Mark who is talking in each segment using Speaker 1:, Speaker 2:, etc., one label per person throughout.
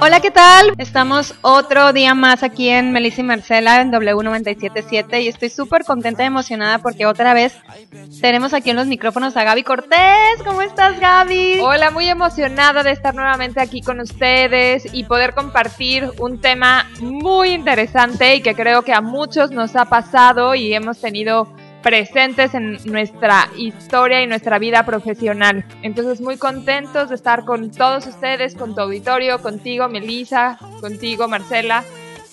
Speaker 1: Hola, ¿qué tal? Estamos otro día más aquí en Melissa y Marcela en W977 y estoy súper contenta y emocionada porque otra vez tenemos aquí en los micrófonos a Gaby Cortés. ¿Cómo estás, Gaby?
Speaker 2: Hola, muy emocionada de estar nuevamente aquí con ustedes y poder compartir un tema muy interesante y que creo que a muchos nos ha pasado y hemos tenido presentes en nuestra historia y nuestra vida profesional. Entonces, muy contentos de estar con todos ustedes, con tu auditorio, contigo, Melissa, contigo, Marcela.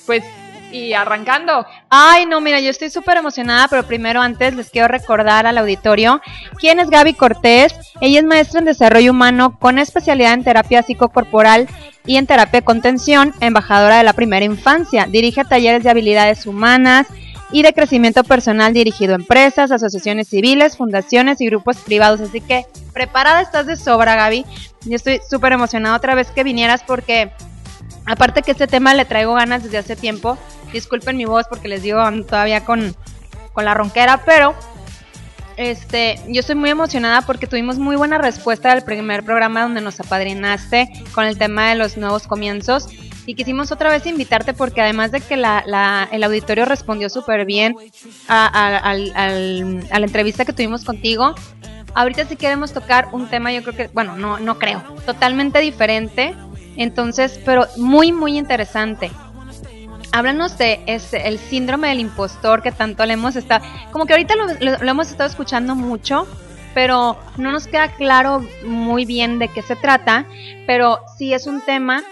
Speaker 2: Pues, y arrancando.
Speaker 1: Ay, no, mira, yo estoy súper emocionada, pero primero antes les quiero recordar al auditorio quién es Gaby Cortés. Ella es maestra en desarrollo humano con especialidad en terapia psicocorporal y en terapia de contención, embajadora de la primera infancia. Dirige talleres de habilidades humanas y de crecimiento personal dirigido a empresas, asociaciones civiles, fundaciones y grupos privados. Así que preparada estás de sobra, Gaby. Yo estoy súper emocionada otra vez que vinieras porque aparte que este tema le traigo ganas desde hace tiempo. Disculpen mi voz porque les digo todavía con, con la ronquera, pero este, yo estoy muy emocionada porque tuvimos muy buena respuesta del primer programa donde nos apadrinaste con el tema de los nuevos comienzos. Y quisimos otra vez invitarte porque además de que la, la- el auditorio respondió súper bien a, la entrevista que tuvimos contigo, ahorita sí queremos tocar un tema, yo creo que, bueno, no, no creo, totalmente diferente. Entonces, pero muy, muy interesante. Háblanos de ese, el síndrome del impostor que tanto le hemos estado, como que ahorita lo- lo hemos estado escuchando mucho, pero no nos queda claro muy bien de qué se trata, pero sí es un tema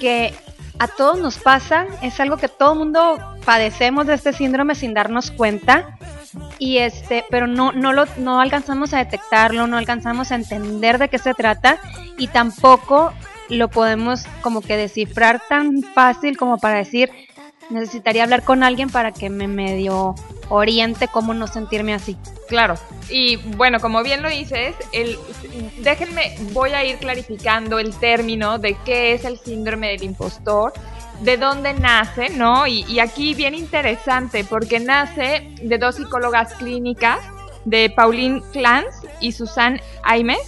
Speaker 1: que a todos nos pasa, es algo que todo el mundo padecemos de este síndrome sin darnos cuenta y este, pero no no lo no alcanzamos a detectarlo, no alcanzamos a entender de qué se trata y tampoco lo podemos como que descifrar tan fácil como para decir necesitaría hablar con alguien para que me medio oriente cómo no sentirme así.
Speaker 2: Claro. Y bueno, como bien lo dices, el, déjenme, voy a ir clarificando el término de qué es el síndrome del impostor, de dónde nace, ¿no? Y, aquí bien interesante, porque nace de dos psicólogas clínicas, de Pauline Clance y Susan Aimes,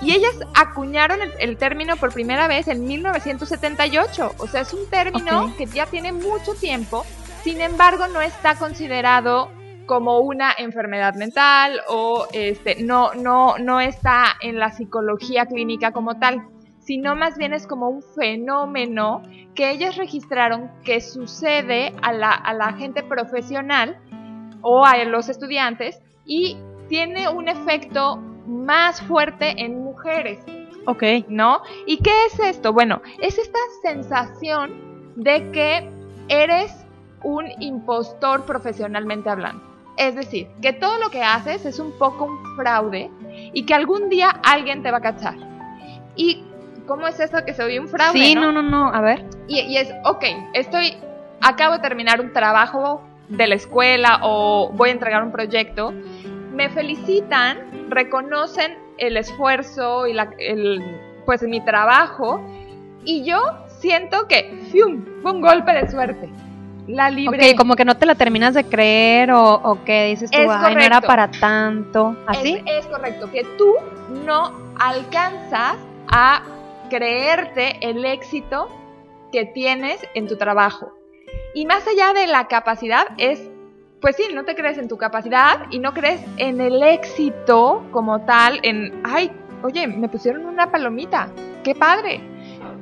Speaker 2: y ellas acuñaron el, el término por primera vez en 1978. O sea, es un término
Speaker 1: Ok.
Speaker 2: que ya tiene mucho tiempo, sin embargo, no está considerado como una enfermedad mental o este no no no está en la psicología clínica como tal, sino más bien es como un fenómeno que ellas registraron que sucede a la, a la gente profesional o a los estudiantes y tiene un efecto más fuerte en mujeres.
Speaker 1: Ok.
Speaker 2: ¿no? ¿Y qué es esto? Bueno, es esta sensación de que eres un impostor profesionalmente hablando. Es decir, que todo lo que haces es un poco un fraude y que algún día alguien te va a cachar. ¿Y cómo es eso que se oye un fraude?
Speaker 1: Sí, no, no, no, a ver.
Speaker 2: Y, y es, ok, estoy, acabo de terminar un trabajo de la escuela o voy a entregar un proyecto, me felicitan, reconocen el esfuerzo y la, el, pues mi trabajo y yo siento que ¡fium! fue un golpe de suerte. La libré.
Speaker 1: Ok, como que no te la terminas de creer o, o que dices tú,
Speaker 2: Es
Speaker 1: ay, no era para tanto. ¿Así?
Speaker 2: Es, es correcto, que tú no alcanzas a creerte el éxito que tienes en tu trabajo. Y más allá de la capacidad es, pues sí, no te crees en tu capacidad y no crees en el éxito como tal, en, ay, oye, me pusieron una palomita, qué padre.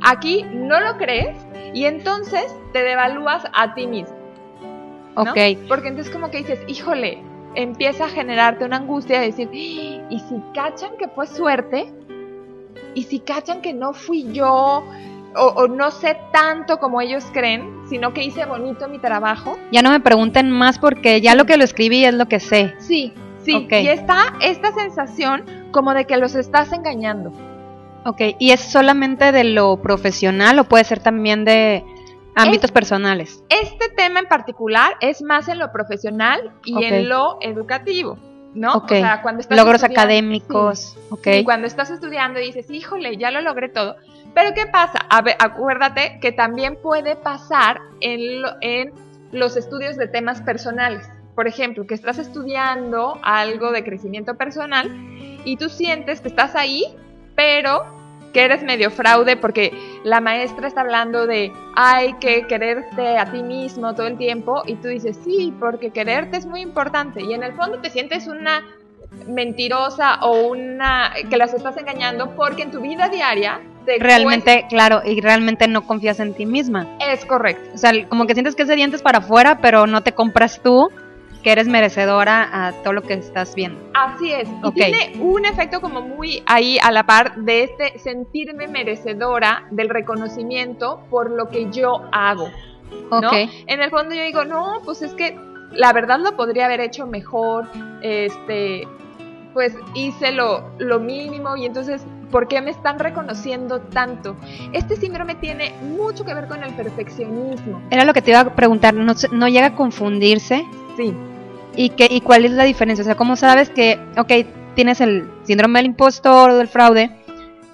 Speaker 2: Aquí no lo crees y entonces te devalúas a ti mismo. ¿no?
Speaker 1: Ok.
Speaker 2: Porque entonces como que dices, híjole, empieza a generarte una angustia de decir, "¡Ah! ¿y si cachan que fue suerte? ¿Y si cachan que no fui yo? O, o no sé tanto como ellos creen, sino que hice bonito mi trabajo.
Speaker 1: Ya no me pregunten más porque ya lo que lo escribí es lo que sé.
Speaker 2: Sí, sí. Y está esta sensación como de que los estás engañando.
Speaker 1: Ok, ¿y es solamente de lo profesional o puede ser también de, Ámbitos personales.
Speaker 2: Este tema en particular es más en lo profesional y en lo educativo, ¿no? O sea, cuando estás
Speaker 1: Logros académicos.
Speaker 2: Sí.
Speaker 1: Ok.
Speaker 2: Y cuando estás estudiando y dices, híjole, ya lo logré todo. Pero ¿qué pasa? A ver, acuérdate que también puede pasar en, lo- en los estudios de temas personales. Por ejemplo, que estás estudiando algo de crecimiento personal y tú sientes que estás ahí, pero que eres medio fraude porque la maestra está hablando de hay que quererte a ti mismo todo el tiempo y tú dices, sí, porque quererte es muy importante y en el fondo te sientes una mentirosa o una que las estás engañando porque en tu vida diaria te
Speaker 1: Realmente, claro, y realmente no confías en ti misma.
Speaker 2: es correcto.
Speaker 1: O sea, como que sientes que ese dientes para afuera, pero no te compras tú, que eres merecedora a todo lo que estás viendo.
Speaker 2: Así es. Y tiene un efecto como muy ahí a la par de este sentirme merecedora del reconocimiento por lo que yo hago. ¿no?
Speaker 1: Ok.
Speaker 2: En el fondo yo digo, no, pues es que la verdad lo podría haber hecho mejor, este, pues hice lo, lo mínimo y entonces, ¿por qué me están reconociendo tanto? Este síndrome tiene mucho que ver con el perfeccionismo.
Speaker 1: Era lo que te iba a preguntar, ¿no, llega a confundirse?
Speaker 2: Sí,
Speaker 1: ¿Y, qué, ¿Y cuál es la diferencia? O sea, ¿cómo sabes que, ok, tienes el síndrome del impostor o del fraude?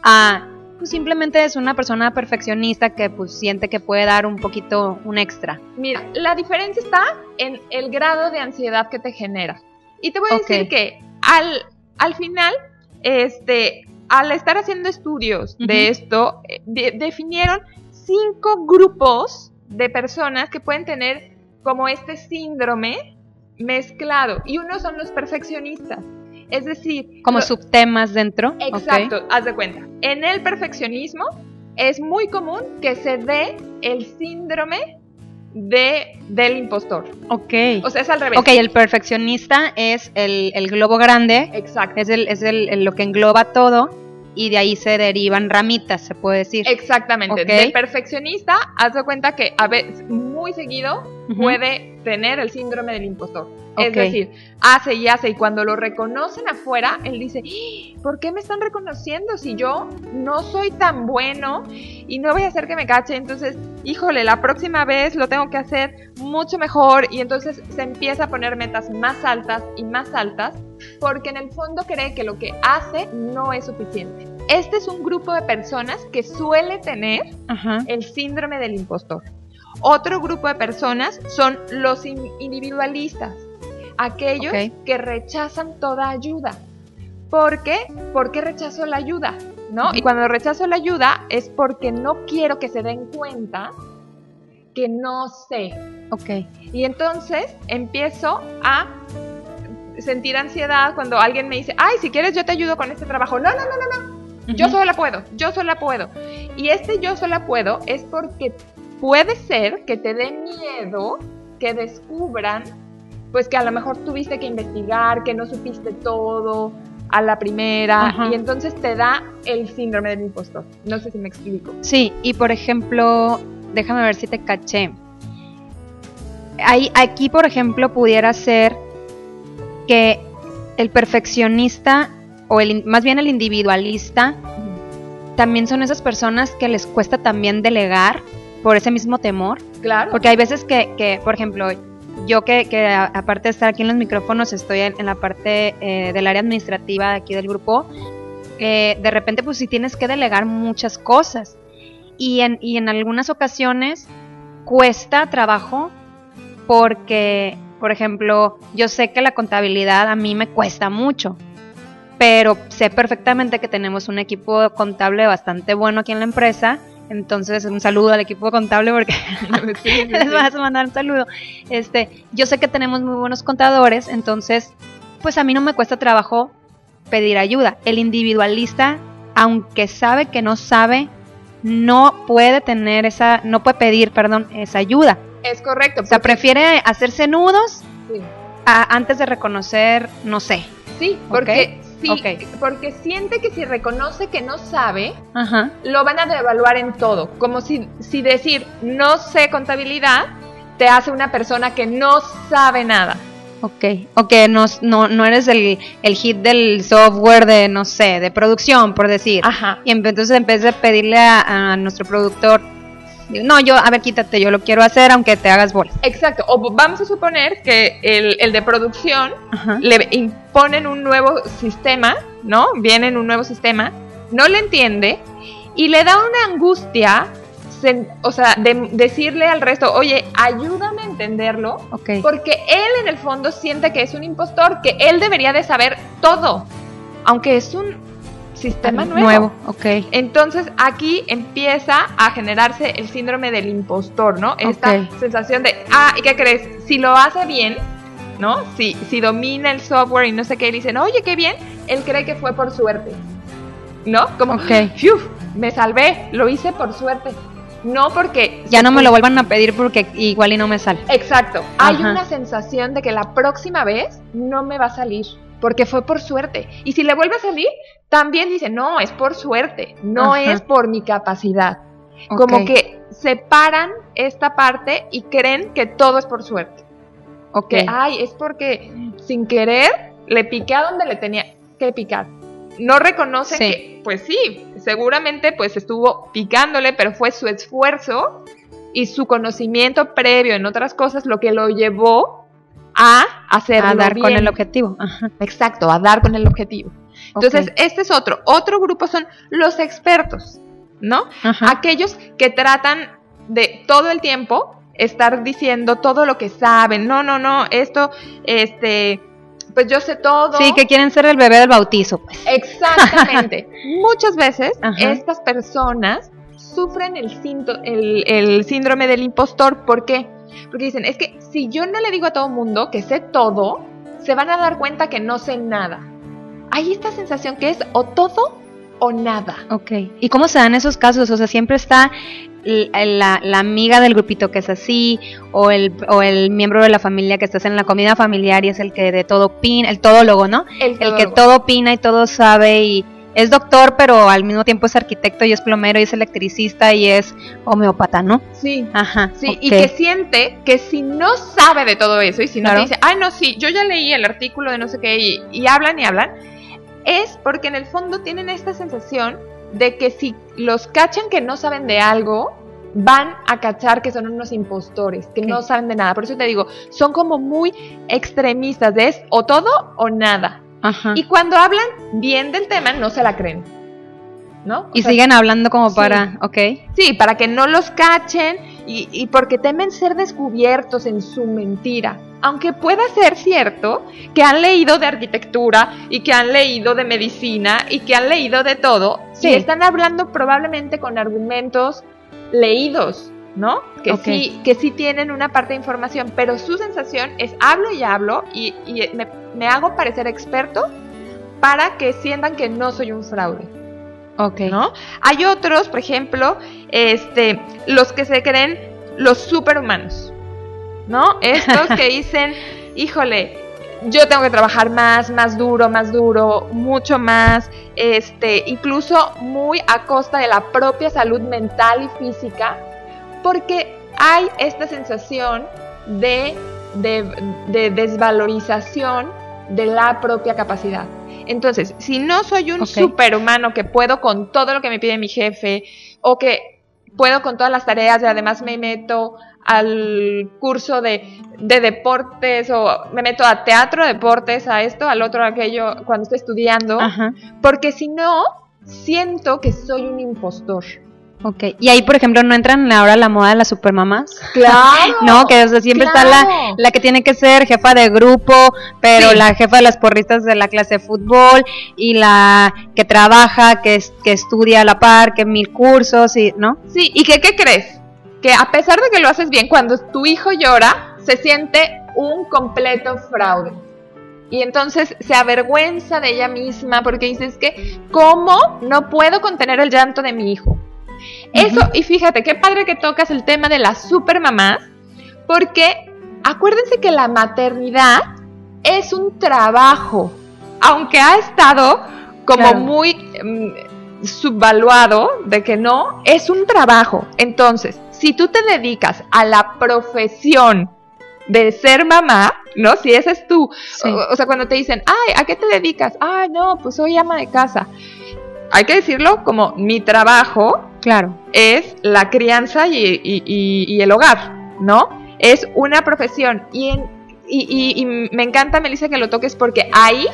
Speaker 1: Ah, pues simplemente es una persona perfeccionista que pues siente que puede dar un poquito, un extra.
Speaker 2: mira, la diferencia está en el grado de ansiedad que te genera. Y te voy a decir que al, al final, este, al estar haciendo estudios de esto, eh, de- definieron cinco grupos de personas que pueden tener como este síndrome mezclado. Y uno son los perfeccionistas. Es decir,
Speaker 1: Como
Speaker 2: lo-
Speaker 1: subtemas dentro.
Speaker 2: Exacto, haz de cuenta. En el perfeccionismo es muy común que se dé el síndrome de, del impostor.
Speaker 1: Ok.
Speaker 2: O sea, es al revés.
Speaker 1: Ok, el perfeccionista es el, el globo grande,
Speaker 2: Exacto.
Speaker 1: es, el, es el, el- lo que engloba todo y de ahí se derivan ramitas, se puede decir.
Speaker 2: Exactamente.
Speaker 1: Ok.
Speaker 2: Del perfeccionista, haz de cuenta que a veces, muy seguido, puede tener el síndrome del impostor. Es decir, hace y hace, y cuando lo reconocen afuera, él dice, "¡Ah! ¿por qué me están reconociendo si yo no soy tan bueno y no voy a hacer que me cache? Entonces, híjole, la próxima vez lo tengo que hacer mucho mejor y entonces se empieza a poner metas más altas y más altas porque en el fondo cree que lo que hace no es suficiente. Este es un grupo de personas que suele tener
Speaker 1: Ajá.
Speaker 2: el síndrome del impostor. Otro grupo de personas son los in- individualistas, aquellos que rechazan toda ayuda. ¿Por qué? Porque rechazo la ayuda, ¿no? Y cuando rechazo la ayuda es porque no quiero que se den cuenta que no sé.
Speaker 1: Ok.
Speaker 2: Y entonces empiezo a sentir ansiedad cuando alguien me dice, ay, si quieres yo te ayudo con este trabajo. No, no, no, no, no. Yo sola puedo, yo sola puedo. Y este yo sola puedo es porque puede ser que te dé miedo que descubran, pues que a lo mejor tuviste que investigar, que no supiste todo a la primera, y entonces te da el síndrome del impostor. No sé si me explico.
Speaker 1: Sí, y por ejemplo, déjame ver si te caché. Ahí, aquí, por ejemplo, pudiera ser que el perfeccionista o el, más bien el individualista también son esas personas que les cuesta también delegar por ese mismo temor.
Speaker 2: Claro.
Speaker 1: Porque hay veces que, que, por ejemplo, yo que, que a- aparte de estar aquí en los micrófonos, estoy en, en la parte eh, del área administrativa de aquí del grupo, eh, de repente pues sí tienes que delegar muchas cosas. Y en, y en algunas ocasiones cuesta trabajo porque, por ejemplo, yo sé que la contabilidad a mí me cuesta mucho, pero sé perfectamente que tenemos un equipo contable bastante bueno aquí en la empresa. Entonces, un saludo al equipo contable porque
Speaker 2: Sí, sí,
Speaker 1: les vas a mandar un saludo. Este, yo sé que tenemos muy buenos contadores, entonces, pues a mí no me cuesta trabajo pedir ayuda. El individualista, aunque sabe que no sabe, no puede tener esa, no puede pedir, perdón, esa ayuda.
Speaker 2: Es correcto.
Speaker 1: O sea, prefiere hacerse nudos
Speaker 2: sí.
Speaker 1: a- antes de reconocer, no sé.
Speaker 2: Sí, porque, sí, porque siente que si reconoce que no sabe,
Speaker 1: Ajá.
Speaker 2: lo van a devaluar en todo. Como si, si decir no sé contabilidad te hace una persona que no sabe nada.
Speaker 1: Ok, ok, no, no, no eres el, el hit del software de, no sé, de producción, por decir.
Speaker 2: Ajá.
Speaker 1: Y en- entonces en vez de pedirle a, a nuestro productor No, yo, a ver, quítate, yo lo quiero hacer aunque te hagas bolas.
Speaker 2: Exacto. O vamos a suponer que el, el de producción
Speaker 1: Ajá.
Speaker 2: le imponen un nuevo sistema, ¿no? Viene en un nuevo sistema, no le entiende y le da una angustia, o sea, de decirle al resto, oye, ayúdame a entenderlo,
Speaker 1: Ok.
Speaker 2: porque él en el fondo siente que es un impostor, que él debería de saber todo, aunque es un sistema nuevo.
Speaker 1: ok.
Speaker 2: Entonces aquí empieza a generarse el síndrome del impostor, ¿no? Esta sensación de, ah, ¿y qué crees? Si lo hace bien, ¿no? Si, si domina el software y no sé qué, y dicen, oye, qué bien, él cree que fue por suerte, ¿no? Como,
Speaker 1: Ok.
Speaker 2: "Fiu, me salvé, lo hice por suerte. No porque...
Speaker 1: Ya no me lo vuelvan a pedir porque igual y no me sale.
Speaker 2: Exacto. Hay una sensación de que la próxima vez no me va a salir. Porque fue por suerte. Y si le vuelve a salir, también dice, no, es por suerte. No
Speaker 1: Ajá.
Speaker 2: es por mi capacidad. Como que separan esta parte y creen que todo es por suerte.
Speaker 1: Ok.
Speaker 2: Que, ay, es porque sin querer le piqué a donde le tenía que picar. No reconocen
Speaker 1: Sí.
Speaker 2: que, pues sí, seguramente pues estuvo picándole, pero fue su esfuerzo y su conocimiento previo en otras cosas lo que lo llevó a hacerlo
Speaker 1: a dar con el objetivo. Ajá.
Speaker 2: Exacto, a dar con el objetivo. Entonces, este es otro. Otro grupo son los expertos, ¿no?
Speaker 1: Ajá.
Speaker 2: Aquellos que tratan de todo el tiempo estar diciendo todo lo que saben. No, no, no, esto, este, pues yo sé todo.
Speaker 1: Sí, que quieren ser el bebé del bautizo, pues.
Speaker 2: Exactamente. Muchas veces
Speaker 1: Ajá.
Speaker 2: estas personas sufren el, el, el síndrome del impostor. ¿Por qué? Porque dicen, es que si yo no le digo a todo mundo que sé todo, se van a dar cuenta que no sé nada. Hay esta sensación que es o todo o nada.
Speaker 1: Ok. ¿Y cómo se dan esos casos? O sea, siempre está la, la amiga del grupito que es así, o el, o el miembro de la familia que estás en la comida familiar y es el que de todo opina, el todólogo, ¿no?
Speaker 2: El,
Speaker 1: El que todo opina y todo sabe y es doctor, pero al mismo tiempo es arquitecto y es plomero y es electricista y es homeópata, ¿no?
Speaker 2: Sí.
Speaker 1: Ajá.
Speaker 2: Sí, y que siente que si no sabe de todo eso y si no
Speaker 1: Claro.
Speaker 2: te dice, ay, no, sí, yo ya leí el artículo de no sé qué y, y hablan y hablan, es porque en el fondo tienen esta sensación de que si los cachan que no saben de algo, van a cachar que son unos impostores, que no saben de nada. Por eso te digo, son como muy extremistas, de es o todo o nada.
Speaker 1: Ajá.
Speaker 2: Y cuando hablan bien del tema, no se la creen. ¿No? O
Speaker 1: Y
Speaker 2: sea,
Speaker 1: siguen hablando como
Speaker 2: sí.
Speaker 1: para, ok.
Speaker 2: Sí, para que no los cachen y, y porque temen ser descubiertos en su mentira. Aunque pueda ser cierto que han leído de arquitectura y que han leído de medicina y que han leído de todo,
Speaker 1: Sí.
Speaker 2: están hablando probablemente con argumentos leídos, ¿no? Que sí, que sí tienen una parte de información, pero su sensación es hablo y hablo y, y me, me hago parecer experto para que sientan que no soy un fraude.
Speaker 1: Ok.
Speaker 2: ¿no? Hay otros, por ejemplo, este, los que se creen los superhumanos, ¿no? Estos que dicen, híjole, yo tengo que trabajar más, más duro, más duro, mucho más, este, incluso muy a costa de la propia salud mental y física, porque hay esta sensación de, de, de desvalorización de la propia capacidad. Entonces, si no soy un superhumano que puedo con todo lo que me pide mi jefe o que puedo con todas las tareas y además me meto al curso de, de deportes o me meto a teatro, deportes, a esto, al otro, a aquello, cuando estoy estudiando,
Speaker 1: Ajá.
Speaker 2: porque si no, siento que soy un impostor.
Speaker 1: Ok. Y ahí, por ejemplo, no entran ahora la moda de las supermamás.
Speaker 2: Claro.
Speaker 1: No, que o sea, siempre está la, la que tiene que ser jefa de grupo, pero
Speaker 2: Sí.
Speaker 1: la jefa de las porristas de la clase de fútbol y la que trabaja, que, que estudia a la par, que mil cursos y, ¿no?
Speaker 2: Sí, ¿y que, qué crees? Que a pesar de que lo haces bien, cuando tu hijo llora, se siente un completo fraude. Y entonces se avergüenza de ella misma porque dices que, ¿cómo no puedo contener el llanto de mi hijo? Eso, y fíjate, qué padre que tocas el tema de las supermamás, porque acuérdense que la maternidad es un trabajo, aunque ha estado como
Speaker 1: Claro.
Speaker 2: muy mm, subvaluado de que no, es un trabajo. Entonces, si tú te dedicas a la profesión de ser mamá, ¿no? Si ese es tú,
Speaker 1: Sí.
Speaker 2: o, o sea, cuando te dicen, ay, ¿a qué te dedicas? Ay, no, pues soy ama de casa. Hay que decirlo como mi trabajo
Speaker 1: Claro.
Speaker 2: es la crianza y, y- y- y el hogar, ¿no? Es una profesión y, en- y me encanta, Melissa, que lo toques porque hay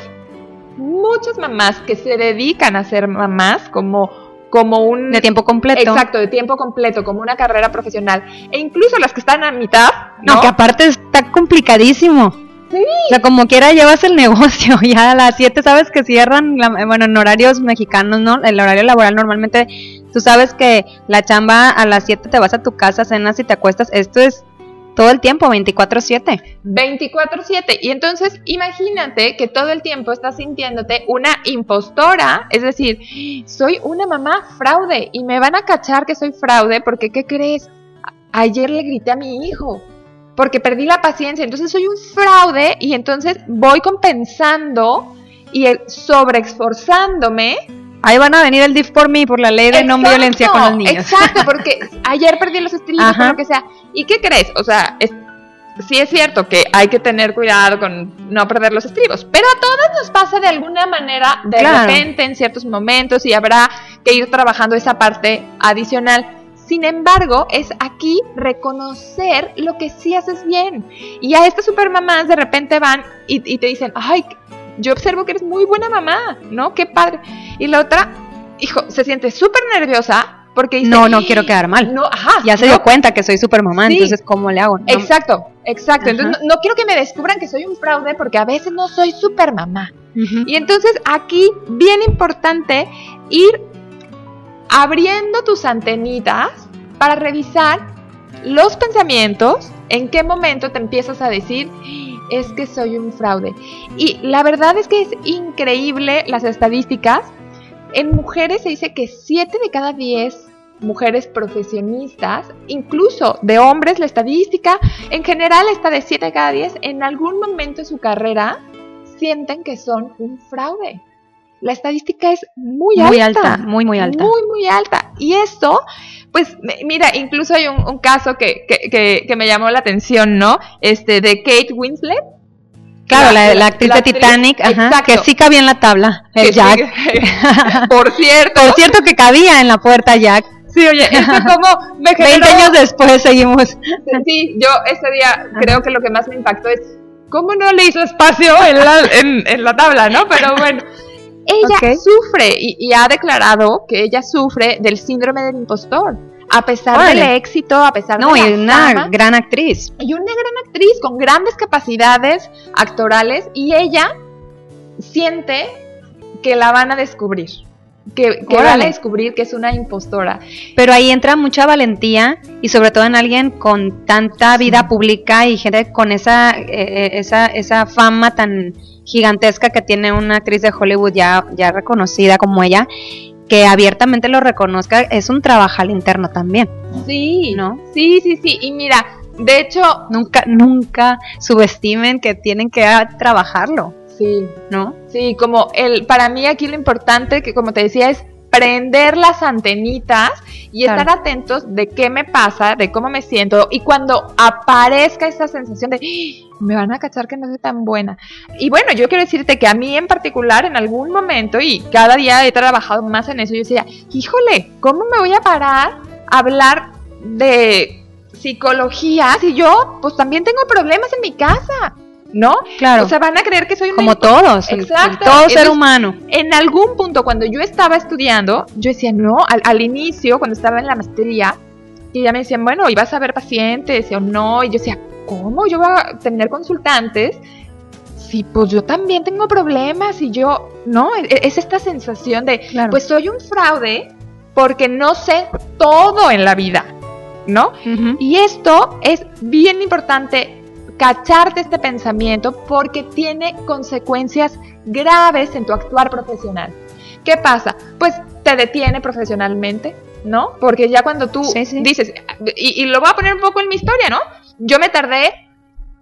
Speaker 2: muchas mamás que se dedican a ser mamás como, como un...
Speaker 1: De tiempo completo.
Speaker 2: Exacto, de tiempo completo, como una carrera profesional. E incluso las que están a mitad,
Speaker 1: No,
Speaker 2: ¿no?
Speaker 1: que aparte está complicadísimo.
Speaker 2: Sí.
Speaker 1: O sea, como quiera llevas el negocio, ya a las 7 sabes que cierran, la- bueno, en horarios mexicanos, ¿no? El horario laboral normalmente, tú sabes que la chamba a las 7 te vas a tu casa, cenas y te acuestas, esto es todo el tiempo, 24/7.
Speaker 2: 24/7. Y entonces imagínate que todo el tiempo estás sintiéndote una impostora, es decir, soy una mamá fraude y me van a cachar que soy fraude porque, ¿qué crees? Ayer le grité a mi hijo porque perdí la paciencia, entonces soy un fraude y entonces voy compensando y sobreesforzándome
Speaker 1: Ahí van a venir el DIF por mí, por la ley de no violencia con los niños.
Speaker 2: Exacto, porque ayer perdí los estribos,
Speaker 1: Ajá.
Speaker 2: o lo que sea. ¿Y qué crees? O sea, es- sí es cierto que hay que tener cuidado con no perder los estribos, pero a todas nos pasa de alguna manera de
Speaker 1: Claro.
Speaker 2: repente en ciertos momentos y habrá que ir trabajando esa parte adicional. Sin embargo, es aquí reconocer lo que sí haces bien. Y a estas supermamás de repente van y, y te dicen, ay, yo observo que eres muy buena mamá, ¿no? Qué padre. Y la otra, hijo, se siente súper nerviosa porque dice,
Speaker 1: No, no quiero quedar mal.
Speaker 2: No, ajá.
Speaker 1: Ya se
Speaker 2: no,
Speaker 1: dio cuenta que soy super mamá,
Speaker 2: Sí.
Speaker 1: entonces ¿cómo le hago? No.
Speaker 2: Exacto, exacto.
Speaker 1: Ajá.
Speaker 2: Entonces no, no quiero que me descubran que soy un fraude porque a veces no soy súper mamá. Y entonces aquí, bien importante, ir abriendo tus antenitas para revisar los pensamientos, en qué momento te empiezas a decir, es que soy un fraude. Y la verdad es que es increíble las estadísticas. En mujeres se dice que 7 de cada 10 mujeres profesionistas, incluso de hombres, la estadística en general está de 7 de cada 10, en algún momento de su carrera sienten que son un fraude. La estadística es muy,
Speaker 1: Muy
Speaker 2: alta.
Speaker 1: alta, muy, muy alta.
Speaker 2: Muy, muy alta. Y esto, pues, mira, incluso hay un, un caso que, que, que- que me llamó la atención, ¿no? Este, de Kate Winslet.
Speaker 1: Claro, la,
Speaker 2: La-
Speaker 1: la actriz
Speaker 2: la
Speaker 1: de
Speaker 2: actriz,
Speaker 1: Titanic, ajá,
Speaker 2: exacto.
Speaker 1: que sí cabía en la tabla, el Jack.
Speaker 2: sí- Por cierto.
Speaker 1: Por cierto que cabía en la puerta Jack.
Speaker 2: Sí, oye, esto como me
Speaker 1: 20
Speaker 2: generó-
Speaker 1: años después seguimos.
Speaker 2: Sí, yo ese día creo que lo que más me impactó es cómo no le hizo espacio en la, en, en la tabla, ¿no? Pero bueno, ella sufre y, y ha declarado que ella sufre del síndrome del impostor. A pesar
Speaker 1: Órale.
Speaker 2: del éxito, a pesar
Speaker 1: No,
Speaker 2: de
Speaker 1: y
Speaker 2: la
Speaker 1: una
Speaker 2: fama,
Speaker 1: gran actriz.
Speaker 2: y una gran actriz con grandes capacidades actorales y ella siente que la van a descubrir. Que, que van a descubrir que es una impostora.
Speaker 1: Pero ahí entra mucha valentía y sobre todo en alguien con tanta vida pública y gente con esa, eh, esa, esa fama tan gigantesca que tiene una actriz de Hollywood ya, ya reconocida como ella, que abiertamente lo reconozca, es un trabajo interno también,
Speaker 2: Sí,
Speaker 1: ¿no?
Speaker 2: Sí, sí, sí. Y mira, de hecho,
Speaker 1: Nunca, nunca subestimen que tienen que trabajarlo,
Speaker 2: sí,
Speaker 1: ¿no?
Speaker 2: sí, como el, para mí aquí lo importante que como te decía es prender las antenitas y
Speaker 1: Claro.
Speaker 2: estar atentos de qué me pasa, de cómo me siento y cuando aparezca esa sensación de "Ah, me van a cachar que no soy tan buena. Y bueno, yo quiero decirte que a mí en particular en algún momento y cada día he trabajado más en eso, yo decía, híjole, ¿cómo me voy a parar a hablar de psicología si yo pues también tengo problemas en mi casa? ¿No?
Speaker 1: Claro,
Speaker 2: O sea, van a creer que soy una
Speaker 1: como todos,
Speaker 2: Exacto.
Speaker 1: todo ser humano.
Speaker 2: en algún punto cuando yo estaba estudiando, yo decía, no, al, al inicio, cuando estaba en la maestría, y ya me decían, bueno, ¿y vas a ver pacientes o no? Y yo decía, ¿cómo yo voy a tener consultantes? Sí, pues yo también tengo problemas y yo, no, E- es esta sensación de,
Speaker 1: Claro.
Speaker 2: pues soy un fraude porque no sé todo en la vida, ¿no? Y esto es bien importante cacharte este pensamiento porque tiene consecuencias graves en tu actuar profesional. ¿Qué pasa? Pues te detiene profesionalmente, ¿no? Porque ya cuando tú
Speaker 1: Sí, sí.
Speaker 2: dices, y, y lo voy a poner un poco en mi historia, ¿no? Yo me tardé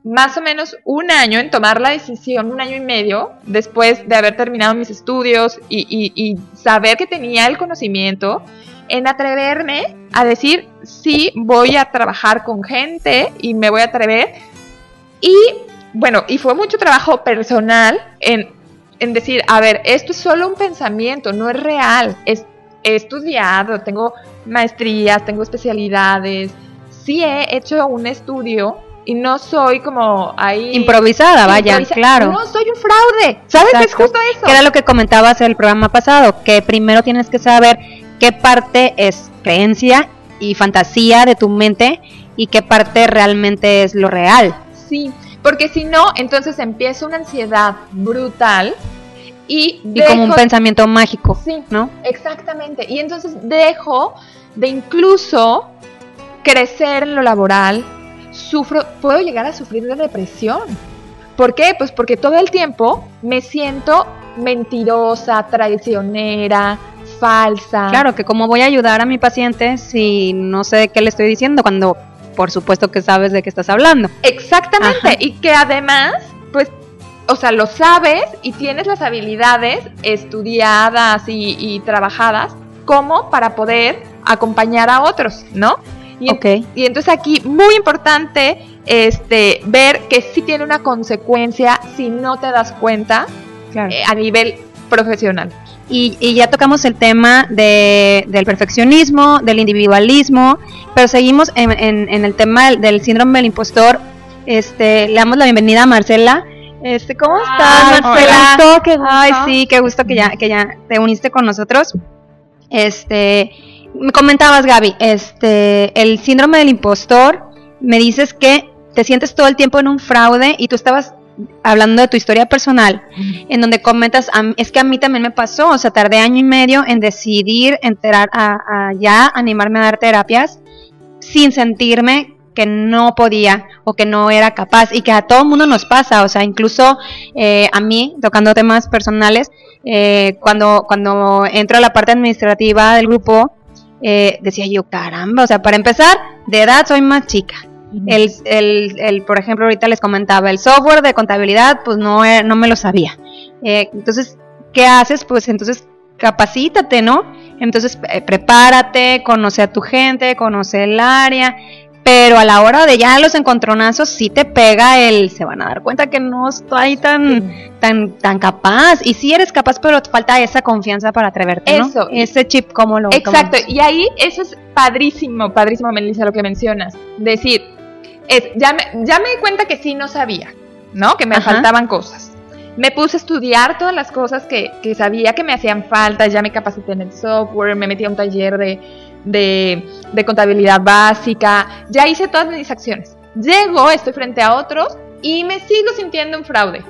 Speaker 2: más o menos un año en tomar la decisión, un año y medio, después de haber terminado mis estudios y, y- y saber que tenía el conocimiento, en atreverme a decir, sí, voy a trabajar con gente y me voy a atrever. Y bueno, y fue mucho trabajo personal en en decir, a ver, esto es solo un pensamiento, no es real. Es, he estudiado, tengo maestrías, tengo especialidades. Sí he hecho un estudio y no soy como ahí...
Speaker 1: Improvisada, vaya,
Speaker 2: improvisa-
Speaker 1: claro.
Speaker 2: No soy un fraude. ¿Sabes? Es
Speaker 1: Exacto.
Speaker 2: justo eso.
Speaker 1: Que era lo que comentabas en el programa pasado, que primero tienes que saber qué parte es creencia y fantasía de tu mente y qué parte realmente es lo real.
Speaker 2: Sí, porque si no, entonces empieza una ansiedad brutal y,
Speaker 1: Y como un
Speaker 2: dejo-
Speaker 1: pensamiento mágico,
Speaker 2: Sí.
Speaker 1: ¿no?
Speaker 2: Exactamente. Y entonces dejo de incluso crecer en lo laboral. Sufro, puedo llegar a sufrir de depresión. ¿Por qué? Pues porque todo el tiempo me siento mentirosa, traicionera, falsa.
Speaker 1: Claro, que como voy a ayudar a mi paciente si no sé qué le estoy diciendo cuando por supuesto que sabes de qué estás hablando.
Speaker 2: Exactamente.
Speaker 1: Ajá.
Speaker 2: Y que además, pues, o sea, lo sabes y tienes las habilidades estudiadas y, y trabajadas como para poder acompañar a otros, ¿no? Y, en-
Speaker 1: Ok.
Speaker 2: y entonces aquí, muy importante, este, ver que sí tiene una consecuencia si no te das cuenta
Speaker 1: Claro.
Speaker 2: eh, a nivel profesional.
Speaker 1: Y, y ya tocamos el tema de, del perfeccionismo, del individualismo, pero seguimos en, en- en el tema del, del síndrome del impostor. Este, le damos la bienvenida a Marcela. Este, ¿cómo estás,
Speaker 2: Ay,
Speaker 1: Marcela?
Speaker 2: qué gusto, qué gusto.
Speaker 1: Ay, sí, qué gusto que ya, que ya te uniste con nosotros. Este, me comentabas, Gaby, este, el síndrome del impostor, me dices que te sientes todo el tiempo en un fraude y tú estabas hablando de tu historia personal, en donde comentas, "Am- es que a mí también me pasó, o sea, tardé año y medio en decidir enterar a, a ya animarme a dar terapias sin sentirme que no podía o que no era capaz y que a todo el mundo nos pasa, o sea, incluso eh, a mí, tocando temas personales, eh, cuando, cuando entro a la parte administrativa del grupo, eh, decía yo, caramba, o sea, para empezar, de edad soy más chica. El, el, el, por ejemplo, ahorita les comentaba, el software de contabilidad, pues no, eh, no me lo sabía. Eh, entonces, ¿qué haces? Pues entonces capacítate, ¿no? Entonces, eh, prepárate, conoce a tu gente, conoce el área, pero a la hora de ya los encontronazos sí te pega el, se van a dar cuenta que no estoy tan, tan, tan capaz, y sí eres capaz, pero te falta esa confianza para atreverte, ¿no?
Speaker 2: Eso.
Speaker 1: Ese chip, ¿cómo lo
Speaker 2: Exacto,
Speaker 1: cómo-
Speaker 2: y ahí eso es padrísimo, padrísimo, Melissa, lo que mencionas. Decir, es, ya, me, ya me di cuenta que sí no sabía, ¿no? Que me
Speaker 1: Ajá.
Speaker 2: faltaban cosas. Me puse a estudiar todas las cosas que, que sabía que me hacían falta, ya me capacité en el software, me metí a un taller de, de, de contabilidad básica, ya hice todas mis acciones. Llego, estoy frente a otros y me sigo sintiendo un fraude.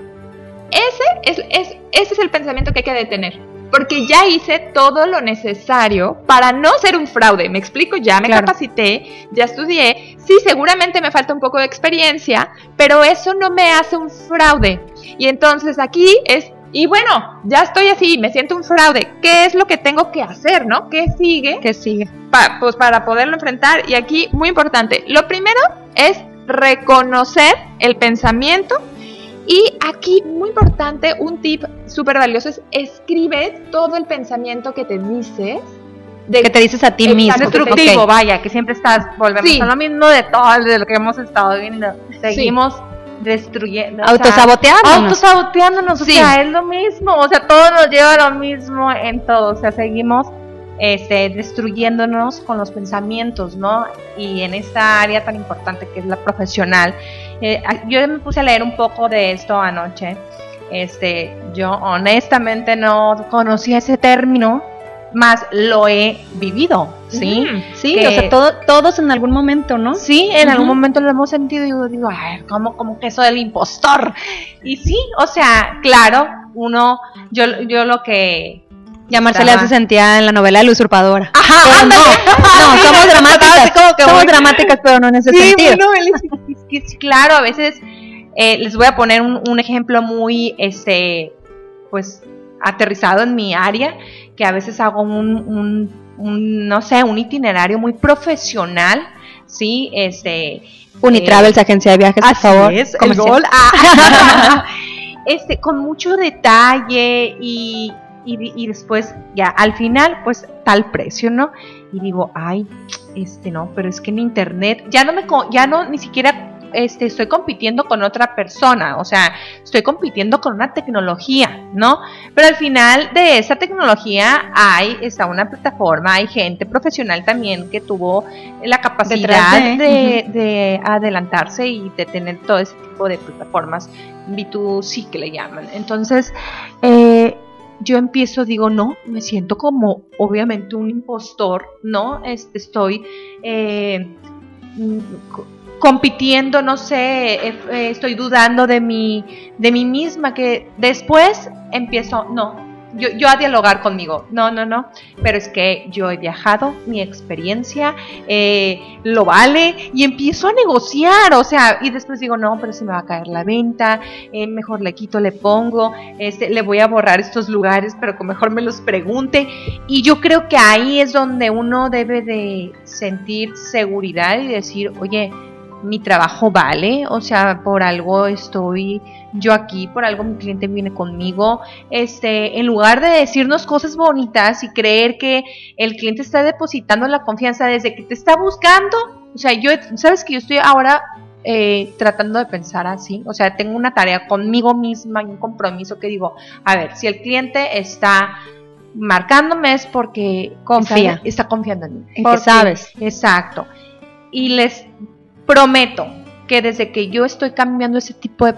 Speaker 2: Ese es, es- ese es el pensamiento que hay que detener. Porque ya hice todo lo necesario para no ser un fraude. Me explico, ya me
Speaker 1: Claro.
Speaker 2: capacité, ya estudié. Sí, seguramente me falta un poco de experiencia, pero eso no me hace un fraude. Y entonces aquí es, y bueno, ya estoy así, me siento un fraude. ¿Qué es lo que tengo que hacer, no? ¿Qué sigue?
Speaker 1: ¿Qué sigue?
Speaker 2: pa- pues para poderlo enfrentar. Y aquí, muy importante, lo primero es reconocer el pensamiento. Y aquí, muy importante, un tip súper valioso es escribe todo el pensamiento que te dices. De,
Speaker 1: Que te dices a ti mismo.
Speaker 3: destructivo, vaya, que siempre estás, volvemos
Speaker 2: Sí.
Speaker 3: a lo mismo de todo, de lo que hemos estado viendo. Seguimos destruyendo. o sea,
Speaker 1: Autosaboteándonos.
Speaker 3: autosaboteándonos,
Speaker 2: Sí.
Speaker 3: o sea, es lo mismo, o sea, todo nos lleva a lo mismo en todo, o sea, seguimos este, destruyéndonos con los pensamientos, ¿no? Y en esta área tan importante que es la profesional, eh, a- yo me puse a leer un poco de esto anoche, este, yo honestamente no conocía ese término, más lo he vivido, ¿sí?
Speaker 2: Ujú.
Speaker 1: Sí,
Speaker 3: que-
Speaker 1: o sea, todo- todos en algún momento, ¿no?
Speaker 3: Sí, en algún momento lo hemos sentido y yo digo, ay, como, como que eso del impostor. Y sí, o sea, claro, uno, yo, yo lo que...
Speaker 1: Ya Marcela se sentía en la novela de la usurpadora.
Speaker 3: Ajá,
Speaker 1: Pero no, no, somos dramáticas. Somos
Speaker 3: muy-
Speaker 1: dramáticas, pero no en ese
Speaker 3: Sí,
Speaker 1: sentido.
Speaker 3: bueno, él es- que claro, a veces eh, les voy a poner un, un ejemplo muy, este, pues, aterrizado en mi área, que a veces hago un, un- un, no sé, un itinerario muy profesional, sí, este,
Speaker 1: Unitravels, agencia de viajes, por
Speaker 3: Así
Speaker 1: favor.
Speaker 3: es, el gol. Ah. este, con mucho detalle y, y, y después ya al final, pues tal precio, ¿no? Y digo, ay, este no, pero es que en internet ya no me, ya no ni siquiera este, estoy compitiendo con otra persona, o sea, estoy compitiendo con una tecnología, ¿no? Pero al final de esa tecnología hay, está una plataforma, hay gente profesional también que tuvo la capacidad
Speaker 1: de,
Speaker 3: de adelantarse y de tener todo ese tipo de plataformas B2C que le llaman. Entonces, eh, yo empiezo, digo, no, me siento como obviamente un impostor, ¿no? Este, estoy eh, co- compitiendo, no sé, eh, eh, estoy dudando de mí, de mí misma, que después empiezo, no, yo, yo a dialogar conmigo, no, no, no, pero es que yo he viajado, mi experiencia eh, lo vale y empiezo a negociar, o sea, y después digo, no, pero se me va a caer la venta, eh, mejor le quito, le pongo, este, le voy a borrar estos lugares, pero que mejor me los pregunte. Y yo creo que ahí es donde uno debe de sentir seguridad y decir, oye, mi trabajo vale, o sea, por algo estoy yo aquí, por algo mi cliente viene conmigo, este, en lugar de decirnos cosas bonitas y creer que el cliente está depositando la confianza desde que te está buscando, o sea, yo, sabes que yo estoy ahora eh, tratando de pensar así, o sea, tengo una tarea conmigo misma y un compromiso que digo, a ver, si el cliente está marcándome es porque
Speaker 1: Confía.
Speaker 3: está, está confiando en mí,
Speaker 1: En que
Speaker 3: Porque-
Speaker 1: sabes.
Speaker 3: Exacto. Y les prometo que desde que yo estoy cambiando ese tipo de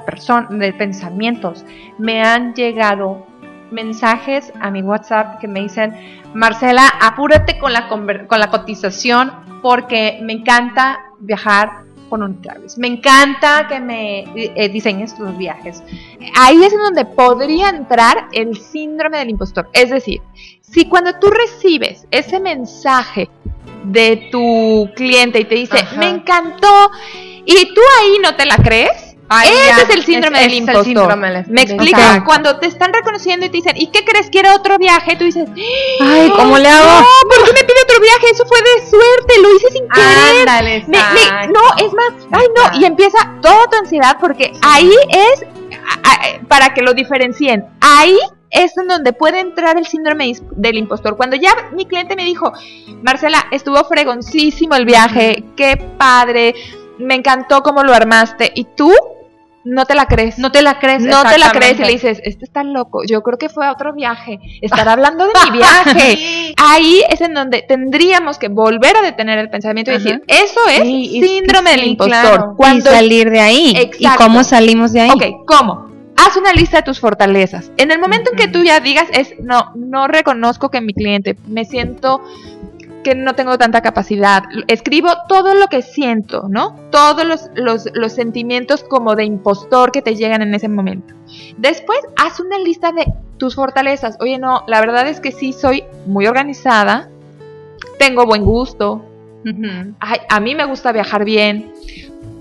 Speaker 3: de pensamientos, me han llegado mensajes a mi WhatsApp que me dicen, Marcela, apúrate con la, con la cotización porque me encanta viajar con Unitraves. Me encanta que me eh, diseñes tus viajes.
Speaker 2: Ahí es en donde podría entrar el síndrome del impostor. Es decir, si cuando tú recibes ese mensaje de tu cliente y te dice,
Speaker 3: Ajá.
Speaker 2: me encantó, y tú ahí no te la crees, Ese
Speaker 3: ya,
Speaker 2: es el síndrome del
Speaker 3: el
Speaker 2: impostor.
Speaker 3: síndrome del-
Speaker 2: ¿Me explico?
Speaker 3: Exacto.
Speaker 2: Cuando te están reconociendo y te dicen, ¿y qué crees? ¿Quiere otro viaje? Tú dices,
Speaker 1: Ay, ¿cómo le hago?
Speaker 2: No, ¿por qué me pide otro viaje? Eso fue de suerte, lo hice sin querer.
Speaker 3: Ándale,
Speaker 2: Me- no, es más, ay no, y empieza toda tu ansiedad porque ahí es, para que lo diferencien, ahí es en donde puede entrar el síndrome del impostor. Cuando ya mi cliente me dijo, Marcela, estuvo fregoncísimo el viaje, qué padre, me encantó cómo lo armaste, y tú no te la crees.
Speaker 3: No te la crees.
Speaker 2: No te la crees y le dices, este está loco, yo creo que fue a otro viaje, estará hablando de mi viaje. Ahí es en donde tendríamos que volver a detener el pensamiento y decir, eso es
Speaker 3: Sí, es que
Speaker 2: síndrome del impostor.
Speaker 3: claro.
Speaker 2: Cuando
Speaker 1: y salir de ahí. ¿Y
Speaker 2: Exacto.
Speaker 1: cómo salimos de ahí?
Speaker 2: Ok, ¿cómo? Haz una lista de tus fortalezas. En el momento en que tú ya digas, es no, no reconozco que mi cliente, me siento que no tengo tanta capacidad. Escribo todo lo que siento, ¿no? Todos los, los, los sentimientos como de impostor que te llegan en ese momento. Después, haz una lista de tus fortalezas. Oye, no, la verdad es que sí soy muy organizada, tengo buen gusto. Ay, a mí me gusta viajar bien.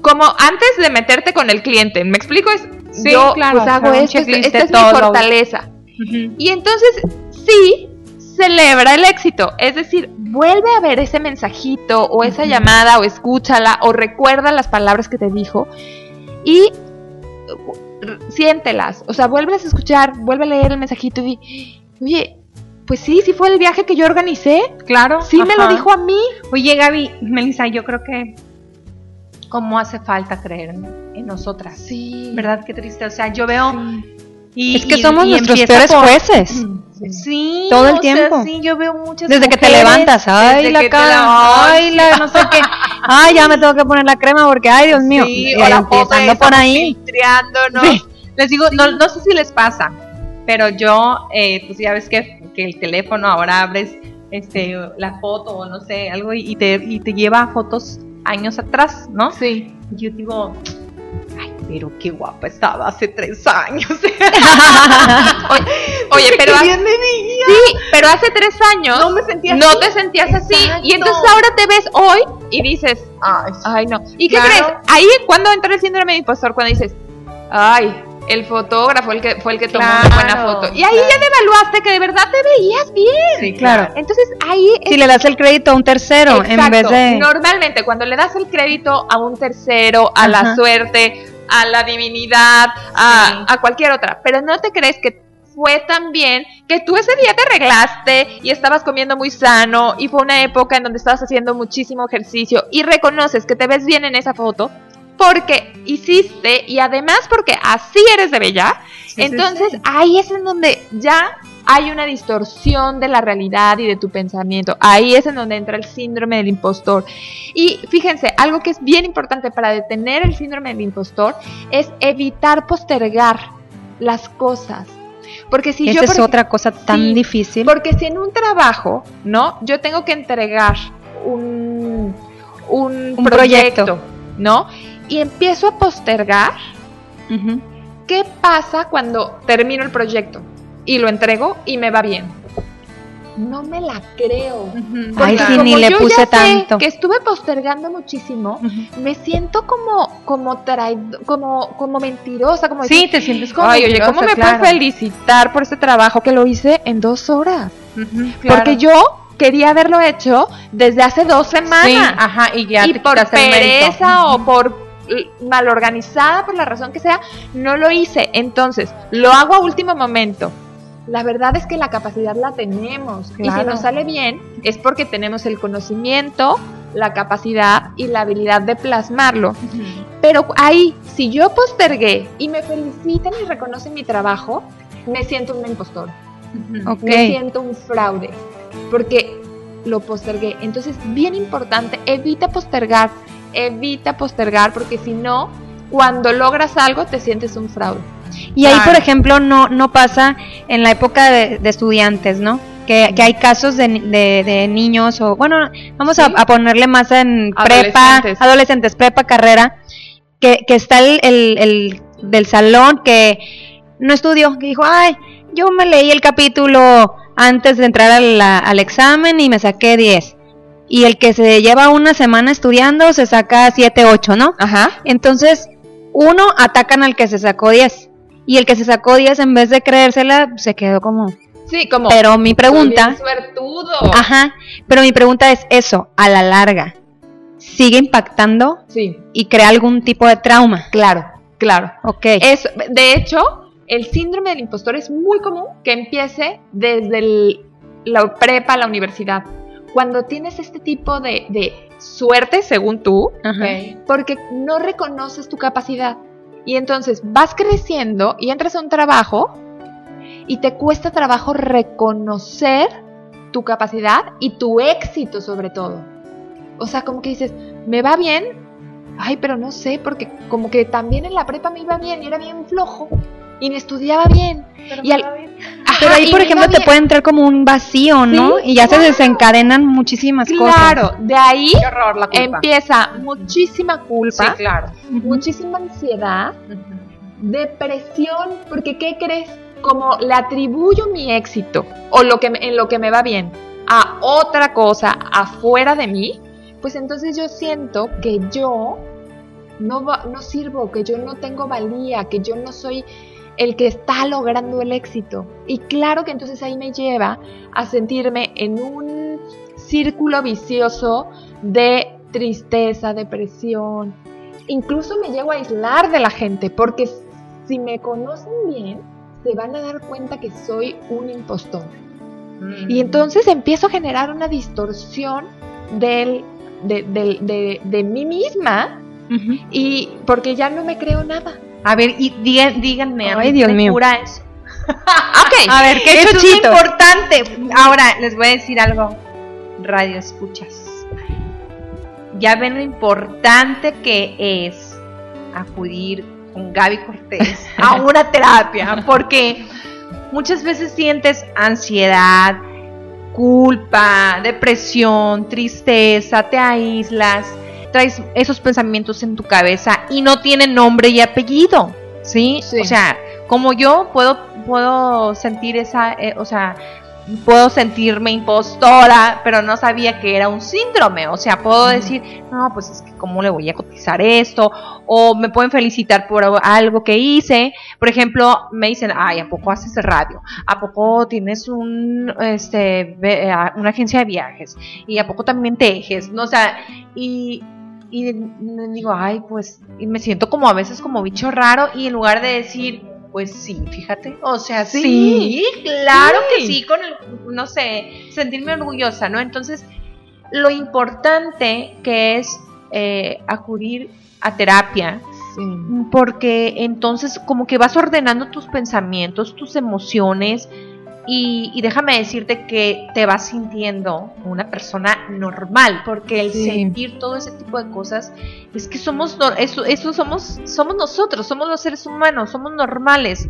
Speaker 2: Como antes de meterte con el cliente, ¿me explico? Es,
Speaker 3: Sí,
Speaker 2: yo
Speaker 3: claro,
Speaker 2: pues hago esto, esto-
Speaker 3: checklist
Speaker 2: esta es mi fortaleza.
Speaker 3: Ujú.
Speaker 2: Y entonces, sí, celebra el éxito. Es decir, vuelve a ver ese mensajito o esa llamada o escúchala o recuerda las palabras que te dijo y uh, siéntelas. O sea, vuelves a escuchar, vuelve a leer el mensajito y di, oye, pues sí, sí fue el viaje que yo organicé.
Speaker 3: Claro.
Speaker 2: Sí me lo dijo a mí.
Speaker 3: Oye, Gaby, Melissa, yo creo que cómo hace falta creer en, en nosotras.
Speaker 2: Sí.
Speaker 3: ¿Verdad? Qué triste. O sea, yo veo. y-
Speaker 1: es que
Speaker 3: y-
Speaker 1: somos
Speaker 3: y
Speaker 1: nuestros peores
Speaker 3: por-
Speaker 1: jueces.
Speaker 3: Sí,
Speaker 1: Todo el
Speaker 3: o sea,
Speaker 1: tiempo.
Speaker 3: sí, yo veo muchas
Speaker 1: Desde que te levantas, ay, la cara, ay, la no sé qué, ay, ya me tengo que poner la crema porque, ay, Dios mío,
Speaker 2: Sí,
Speaker 1: y
Speaker 2: o la
Speaker 1: empezando por ahí.
Speaker 3: Sí. Les digo, no, no sé si les pasa, pero yo, eh, pues ya ves que, que el teléfono ahora abres este la foto o no sé, algo y te, y te lleva a fotos años atrás, ¿no?
Speaker 2: Sí.
Speaker 3: Y yo digo, pero qué guapa estaba hace tres años.
Speaker 2: Oye, pero hace, sí, pero hace tres años
Speaker 3: No me sentía
Speaker 2: no
Speaker 3: así.
Speaker 2: te sentías así. Y entonces ahora te ves hoy y dices,
Speaker 3: Ay,
Speaker 2: ay, no. ¿Y qué
Speaker 3: Claro.
Speaker 2: crees? Ahí cuando entra el síndrome de impostor, cuando dices, ay, el fotógrafo el que, fue el que tomó una buena foto. Y ahí
Speaker 3: claro.
Speaker 2: ya te evaluaste que de verdad te veías bien.
Speaker 3: sí,
Speaker 1: Claro.
Speaker 2: Entonces ahí es
Speaker 1: Si le das el crédito a un tercero en vez de...
Speaker 2: Normalmente cuando le das el crédito a un tercero, a la suerte, a la divinidad, a,
Speaker 3: Sí.
Speaker 2: a cualquier otra, pero no te crees que fue tan bien que tú ese día te arreglaste y estabas comiendo muy sano y fue una época en donde estabas haciendo muchísimo ejercicio y reconoces que te ves bien en esa foto, porque hiciste y además porque así eres de bella,
Speaker 3: Sí, sí,
Speaker 2: entonces
Speaker 3: sí.
Speaker 2: ahí es en donde ya hay una distorsión de la realidad y de tu pensamiento. Ahí es en donde entra el síndrome del impostor. Y fíjense, algo que es bien importante para detener el síndrome del impostor es evitar postergar las cosas. Porque si
Speaker 1: Esa
Speaker 2: yo,
Speaker 1: es
Speaker 2: por
Speaker 1: otra cosa tan
Speaker 2: Sí,
Speaker 1: difícil.
Speaker 2: porque si en un trabajo, ¿no? Yo tengo que entregar un, un,
Speaker 1: Un
Speaker 2: proyecto,
Speaker 1: proyecto.
Speaker 2: ¿no? Y empiezo a postergar. ¿qué pasa cuando termino el proyecto y lo entrego y me va bien? No me la creo.
Speaker 1: Ay, sí, ni le
Speaker 2: yo
Speaker 1: puse
Speaker 2: ya sé
Speaker 1: tanto.
Speaker 2: Que estuve postergando muchísimo, me siento como, como traido- como, como mentirosa, como
Speaker 3: Sí,
Speaker 2: decir,
Speaker 3: te sientes como
Speaker 2: Ay, oye, ¿cómo me
Speaker 3: claro.
Speaker 2: puedes felicitar por este trabajo que lo hice en dos horas?
Speaker 3: Claro.
Speaker 2: Porque yo quería haberlo hecho desde hace dos
Speaker 3: Sí,
Speaker 2: semanas.
Speaker 3: ajá, y ya
Speaker 2: y
Speaker 3: te
Speaker 2: por pereza o por mal organizada, por la razón que sea, no lo hice. Entonces, lo hago a último momento. La verdad es que la capacidad la tenemos. Y si nos sale bien, es porque tenemos el conocimiento, la capacidad y la habilidad de plasmarlo. Pero ahí, si yo postergué y me felicitan y reconocen mi trabajo, me siento
Speaker 3: Ujú.
Speaker 1: Ok.
Speaker 2: me siento un fraude porque lo postergué. Entonces, bien importante, evita postergar, evita postergar porque si no, cuando logras algo te sientes un fraude.
Speaker 1: Y ahí, por ejemplo, no, no pasa en la época de, de estudiantes, ¿no? Que, que hay casos de, de- de niños o, bueno, vamos a,
Speaker 2: Sí.
Speaker 1: a ponerle más en prepa,
Speaker 2: Adolescentes.
Speaker 1: adolescentes, prepa, carrera, que, que está el, el- el del salón que no estudió, que dijo, ay, yo me leí el capítulo antes de entrar al, al examen y me saqué 10. Y el que se lleva una semana estudiando se saca 7, 8, ¿no?
Speaker 2: Ajá.
Speaker 1: Entonces, uno atacan al que se sacó 10. Y el que se sacó 10, en vez de creérsela, se quedó como.
Speaker 2: Sí, como
Speaker 1: Pero mi pregunta.
Speaker 2: suertudo.
Speaker 1: Ajá. Pero mi pregunta es: eso, a la larga, ¿sigue impactando
Speaker 2: Sí,
Speaker 1: y crea algún tipo de trauma?
Speaker 2: claro, claro.
Speaker 1: Ok.
Speaker 2: Es, de hecho, el síndrome del impostor es muy común que empiece desde el- la prepa a la universidad. Cuando tienes este tipo de, de suerte, según tú, porque no reconoces tu capacidad. Y entonces vas creciendo y entras a un trabajo y te cuesta trabajo reconocer tu capacidad y tu éxito sobre todo. O sea, como que dices, me va bien, ay, pero no sé, porque como que también en la prepa me iba bien y era bien flojo y ni estudiaba bien. y al- Ajá,
Speaker 1: Pero ahí,
Speaker 2: y
Speaker 1: por
Speaker 2: me iba
Speaker 1: ejemplo, te
Speaker 2: bien.
Speaker 1: puede entrar como un vacío, ¿no?
Speaker 2: Sí,
Speaker 1: y ya
Speaker 2: claro.
Speaker 1: se desencadenan muchísimas cosas.
Speaker 2: Claro, de ahí
Speaker 3: Qué horror la culpa.
Speaker 2: empieza muchísima culpa,
Speaker 3: Sí, claro.
Speaker 2: muchísima ansiedad Depresión, porque ¿qué crees? Como le atribuyo mi éxito o lo que me- en lo que me va bien a otra cosa afuera de mí, pues entonces yo siento que yo no, va- no sirvo, que yo no tengo valía, que yo no soy el que está logrando el éxito. Y claro que entonces ahí me lleva a sentirme en un círculo vicioso de tristeza, depresión. Incluso me llego a aislar de la gente porque si me conocen bien, se van a dar cuenta que soy un impostor.
Speaker 3: Mm.
Speaker 2: Y entonces empiezo a generar una distorsión del, de, del- de- de mí misma y porque ya no me creo nada.
Speaker 3: A ver, y díganme, a
Speaker 1: Ay, Dios mío.
Speaker 3: cura eso.
Speaker 2: Ok.
Speaker 1: A ver, ¿qué
Speaker 3: Eso es importante. Ahora les voy a decir algo. Radio escuchas. Ya ven lo importante que es acudir con Gaby Cortés a una terapia, porque muchas veces sientes ansiedad, culpa, depresión, tristeza, te aíslas, traes esos pensamientos en tu cabeza y no tienen nombre y apellido, ¿sí?
Speaker 2: Sí.
Speaker 3: O sea, como yo puedo puedo sentir esa, eh, o sea, puedo sentirme impostora, pero no sabía que era un síndrome. O sea, puedo decir, no, pues es que cómo le voy a cotizar esto, o me pueden felicitar por algo que hice. Por ejemplo, me dicen, ay, ¿a poco haces radio? ¿A poco tienes un, este, una agencia de viajes? ¿Y a poco también tejes? No, o sea, y, y digo, ay, pues, y me siento como a veces como bicho raro, y en lugar de decir, pues sí, fíjate, o sea, sí,
Speaker 2: Sí,
Speaker 3: claro que
Speaker 2: sí.
Speaker 3: con el, no sé, sentirme orgullosa, ¿no? Entonces, lo importante que es eh, acudir a terapia porque entonces como que vas ordenando tus pensamientos, tus emociones y, y déjame decirte que te vas sintiendo una persona normal, porque el
Speaker 1: Sí.
Speaker 3: sentir todo ese tipo de cosas es que somos, eso, eso somos, somos nosotros, somos los seres humanos, somos normales,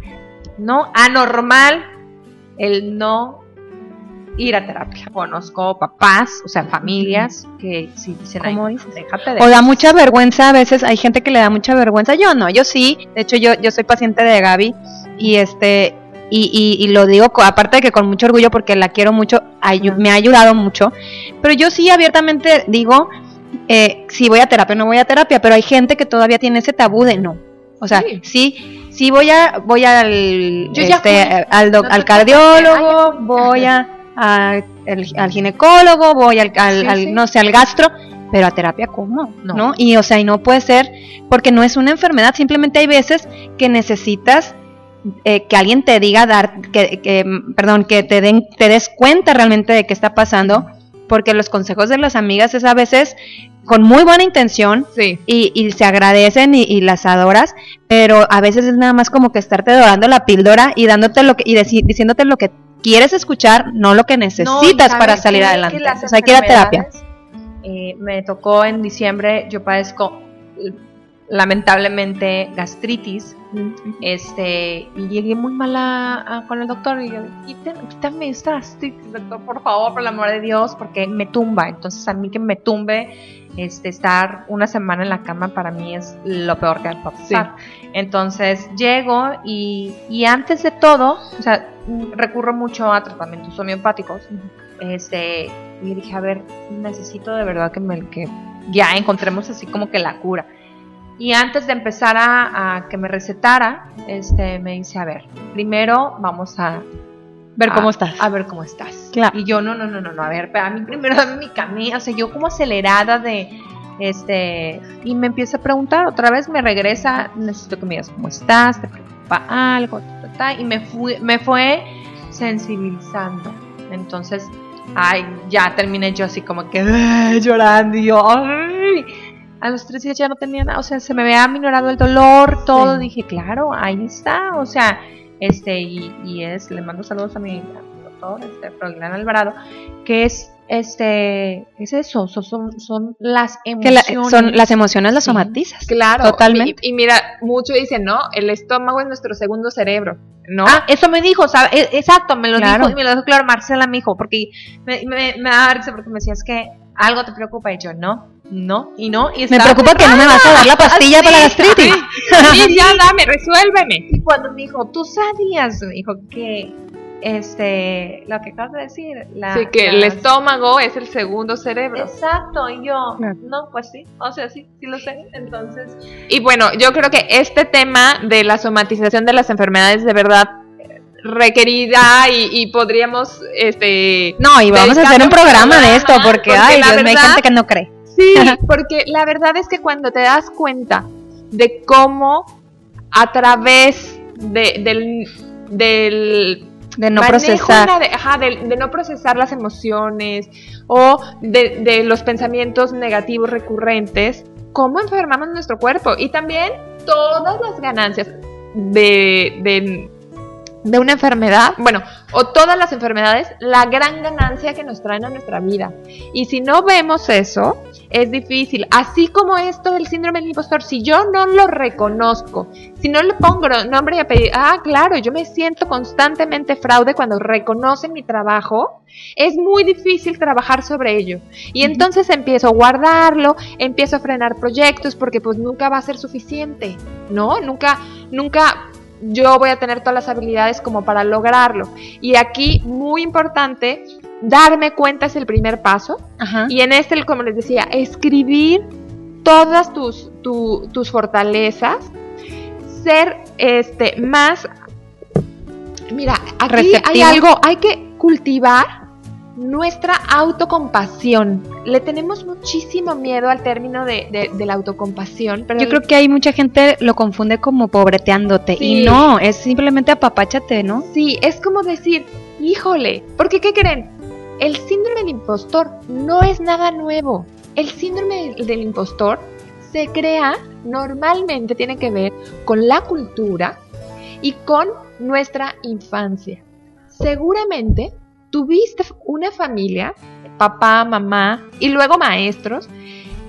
Speaker 3: ¿no? Anormal el no ir a terapia. Conozco papás, o sea, familias que sí dicen,
Speaker 1: ¿Cómo
Speaker 3: déjate de
Speaker 1: O da mucha vergüenza, a veces hay gente que le da mucha vergüenza. Yo no, yo sí. De hecho, yo, yo soy paciente de Gaby y este y, y, y lo digo aparte de que con mucho orgullo porque la quiero mucho, me ha ayudado mucho. Pero yo sí abiertamente digo eh, si voy a terapia o no voy a terapia, pero hay gente que todavía tiene ese tabú de no. O sea,
Speaker 2: Sí.
Speaker 1: sí, sí, voy a voy al
Speaker 3: Yo
Speaker 1: este, al, doc-
Speaker 3: No te
Speaker 1: al cardiólogo,
Speaker 3: Ay,
Speaker 1: voy a, a- el- al ginecólogo, voy al, al-
Speaker 3: Sí,
Speaker 1: al-
Speaker 3: sí.
Speaker 1: no sé, al gastro, pero a terapia cómo,
Speaker 3: No.
Speaker 1: ¿no? Y o sea, y no puede ser porque no es una enfermedad, simplemente hay veces que necesitas eh, que alguien te diga dar que, que, perdón, que te den te des cuenta realmente de qué está pasando, porque los consejos de las amigas es a veces con muy buena intención
Speaker 2: Sí.
Speaker 1: y, y se agradecen y, y las adoras, pero a veces es nada más como que estarte dorando la píldora y dándote lo que y deci- diciéndote lo que quieres escuchar, no lo que necesitas
Speaker 3: ¿sabes
Speaker 1: para salir adelante. O sea, hay que ir a terapia.
Speaker 3: eh, me tocó en diciembre, yo padezco lamentablemente gastritis, este, y llegué muy mala a- con el doctor y yo, "Quiten- quítame esta gastritis, doctor, por favor, por el amor de Dios, porque me tumba. Entonces, a mí que me tumbe, este, estar una semana en la cama para mí es lo peor que puede pasar. Entonces, llego y, y antes de todo, o sea, recurro mucho a tratamientos homeopáticos. Este, y dije, a ver, necesito de verdad que me que ya encontremos así como que la cura. Y antes de empezar a, a que me recetara, este, me dice, a ver, primero vamos a
Speaker 1: Ver
Speaker 3: a-
Speaker 1: cómo estás.
Speaker 3: A ver cómo estás.
Speaker 1: Claro.
Speaker 3: Y yo, no, no, no, no, no, a ver, pero a mí primero dame mi camino, o sea, yo como acelerada de, este, y me empieza a preguntar, otra vez me regresa, necesito que me digas cómo estás, te preocupa algo, ta, ta, ta, y me, fui, me fue sensibilizando. Entonces, ay, ya terminé yo así como que ay, llorando y yo, ay. A los tres días ya no tenía nada, o sea, se me había minorado el dolor, todo. Dije, claro, ahí está, o sea, este, y, y es, le mando saludos a mi, a mi doctor, este, Froilán Alvarado, que es, este, es eso, son, son, son las
Speaker 1: que
Speaker 3: emociones.
Speaker 1: la- son las emociones las
Speaker 3: Sí.
Speaker 1: somatizas.
Speaker 2: Claro.
Speaker 1: Totalmente.
Speaker 2: Y, y mira, muchos dicen, no, el estómago es nuestro segundo cerebro. No.
Speaker 3: Ah, eso me dijo, ¿sabe? E- Exacto, me lo
Speaker 1: Claro.
Speaker 3: dijo y me lo dijo claro Marcela, me dijo, porque me, me, me daba risa porque me decía, es que algo te preocupa y yo, no, no, y no, y
Speaker 1: Me preocupa que no me vas a dar la pastilla para la gastritis.
Speaker 2: Sí, ya dame, resuélveme.
Speaker 3: Y cuando me dijo, tú sabías, me dijo que, este, lo que acabas de decir, la,
Speaker 2: Sí, que el estómago es el segundo cerebro.
Speaker 3: Exacto, y yo,
Speaker 1: Claro.
Speaker 3: no, pues sí, o sea, sí, sí lo sé, entonces,
Speaker 2: Y bueno, yo creo que este tema de la somatización de las enfermedades de verdad requerida y, y podríamos este
Speaker 1: No, y vamos a hacer un programa de esto porque, ay,
Speaker 2: la
Speaker 1: Dios mío, hay
Speaker 2: verdad-
Speaker 1: gente que no cree.
Speaker 2: Sí, porque la verdad es que cuando te das cuenta de cómo a través de, del, del
Speaker 1: De no procesar.
Speaker 2: de, ajá, de- de no procesar las emociones o de, de los pensamientos negativos recurrentes, cómo enfermamos nuestro cuerpo y también todas las ganancias de, de, una enfermedad, bueno, o todas las enfermedades, la gran ganancia que nos traen a nuestra vida. Y si no vemos eso, es difícil. Así como esto del síndrome del impostor, si yo no lo reconozco, si no le pongo nombre y apellido, ah, claro, yo me siento constantemente fraude cuando reconocen mi trabajo, es muy difícil trabajar sobre ello. Y entonces empiezo a guardarlo, empiezo a frenar proyectos porque pues nunca va a ser suficiente, ¿no? Nunca, nunca yo voy a tener todas las habilidades como para lograrlo. Y aquí, muy importante, darme cuenta es el primer paso.
Speaker 1: Ajá.
Speaker 2: Y en este, como les decía, escribir todas tus, tu- tus fortalezas, ser este más... Mira, aquí hay algo, hay que cultivar nuestra autocompasión. Le tenemos muchísimo miedo al término de, de- de la autocompasión, pero
Speaker 1: Yo creo que hay mucha gente lo confunde como pobreteándote
Speaker 2: Sí.
Speaker 1: y no, es simplemente apapáchate, ¿no?
Speaker 2: Sí, es como decir, híjole, porque ¿qué creen? El síndrome del impostor no es nada nuevo. El síndrome del- del impostor se crea normalmente tiene que ver con la cultura y con nuestra infancia. Seguramente tuviste una familia, papá, mamá y luego maestros,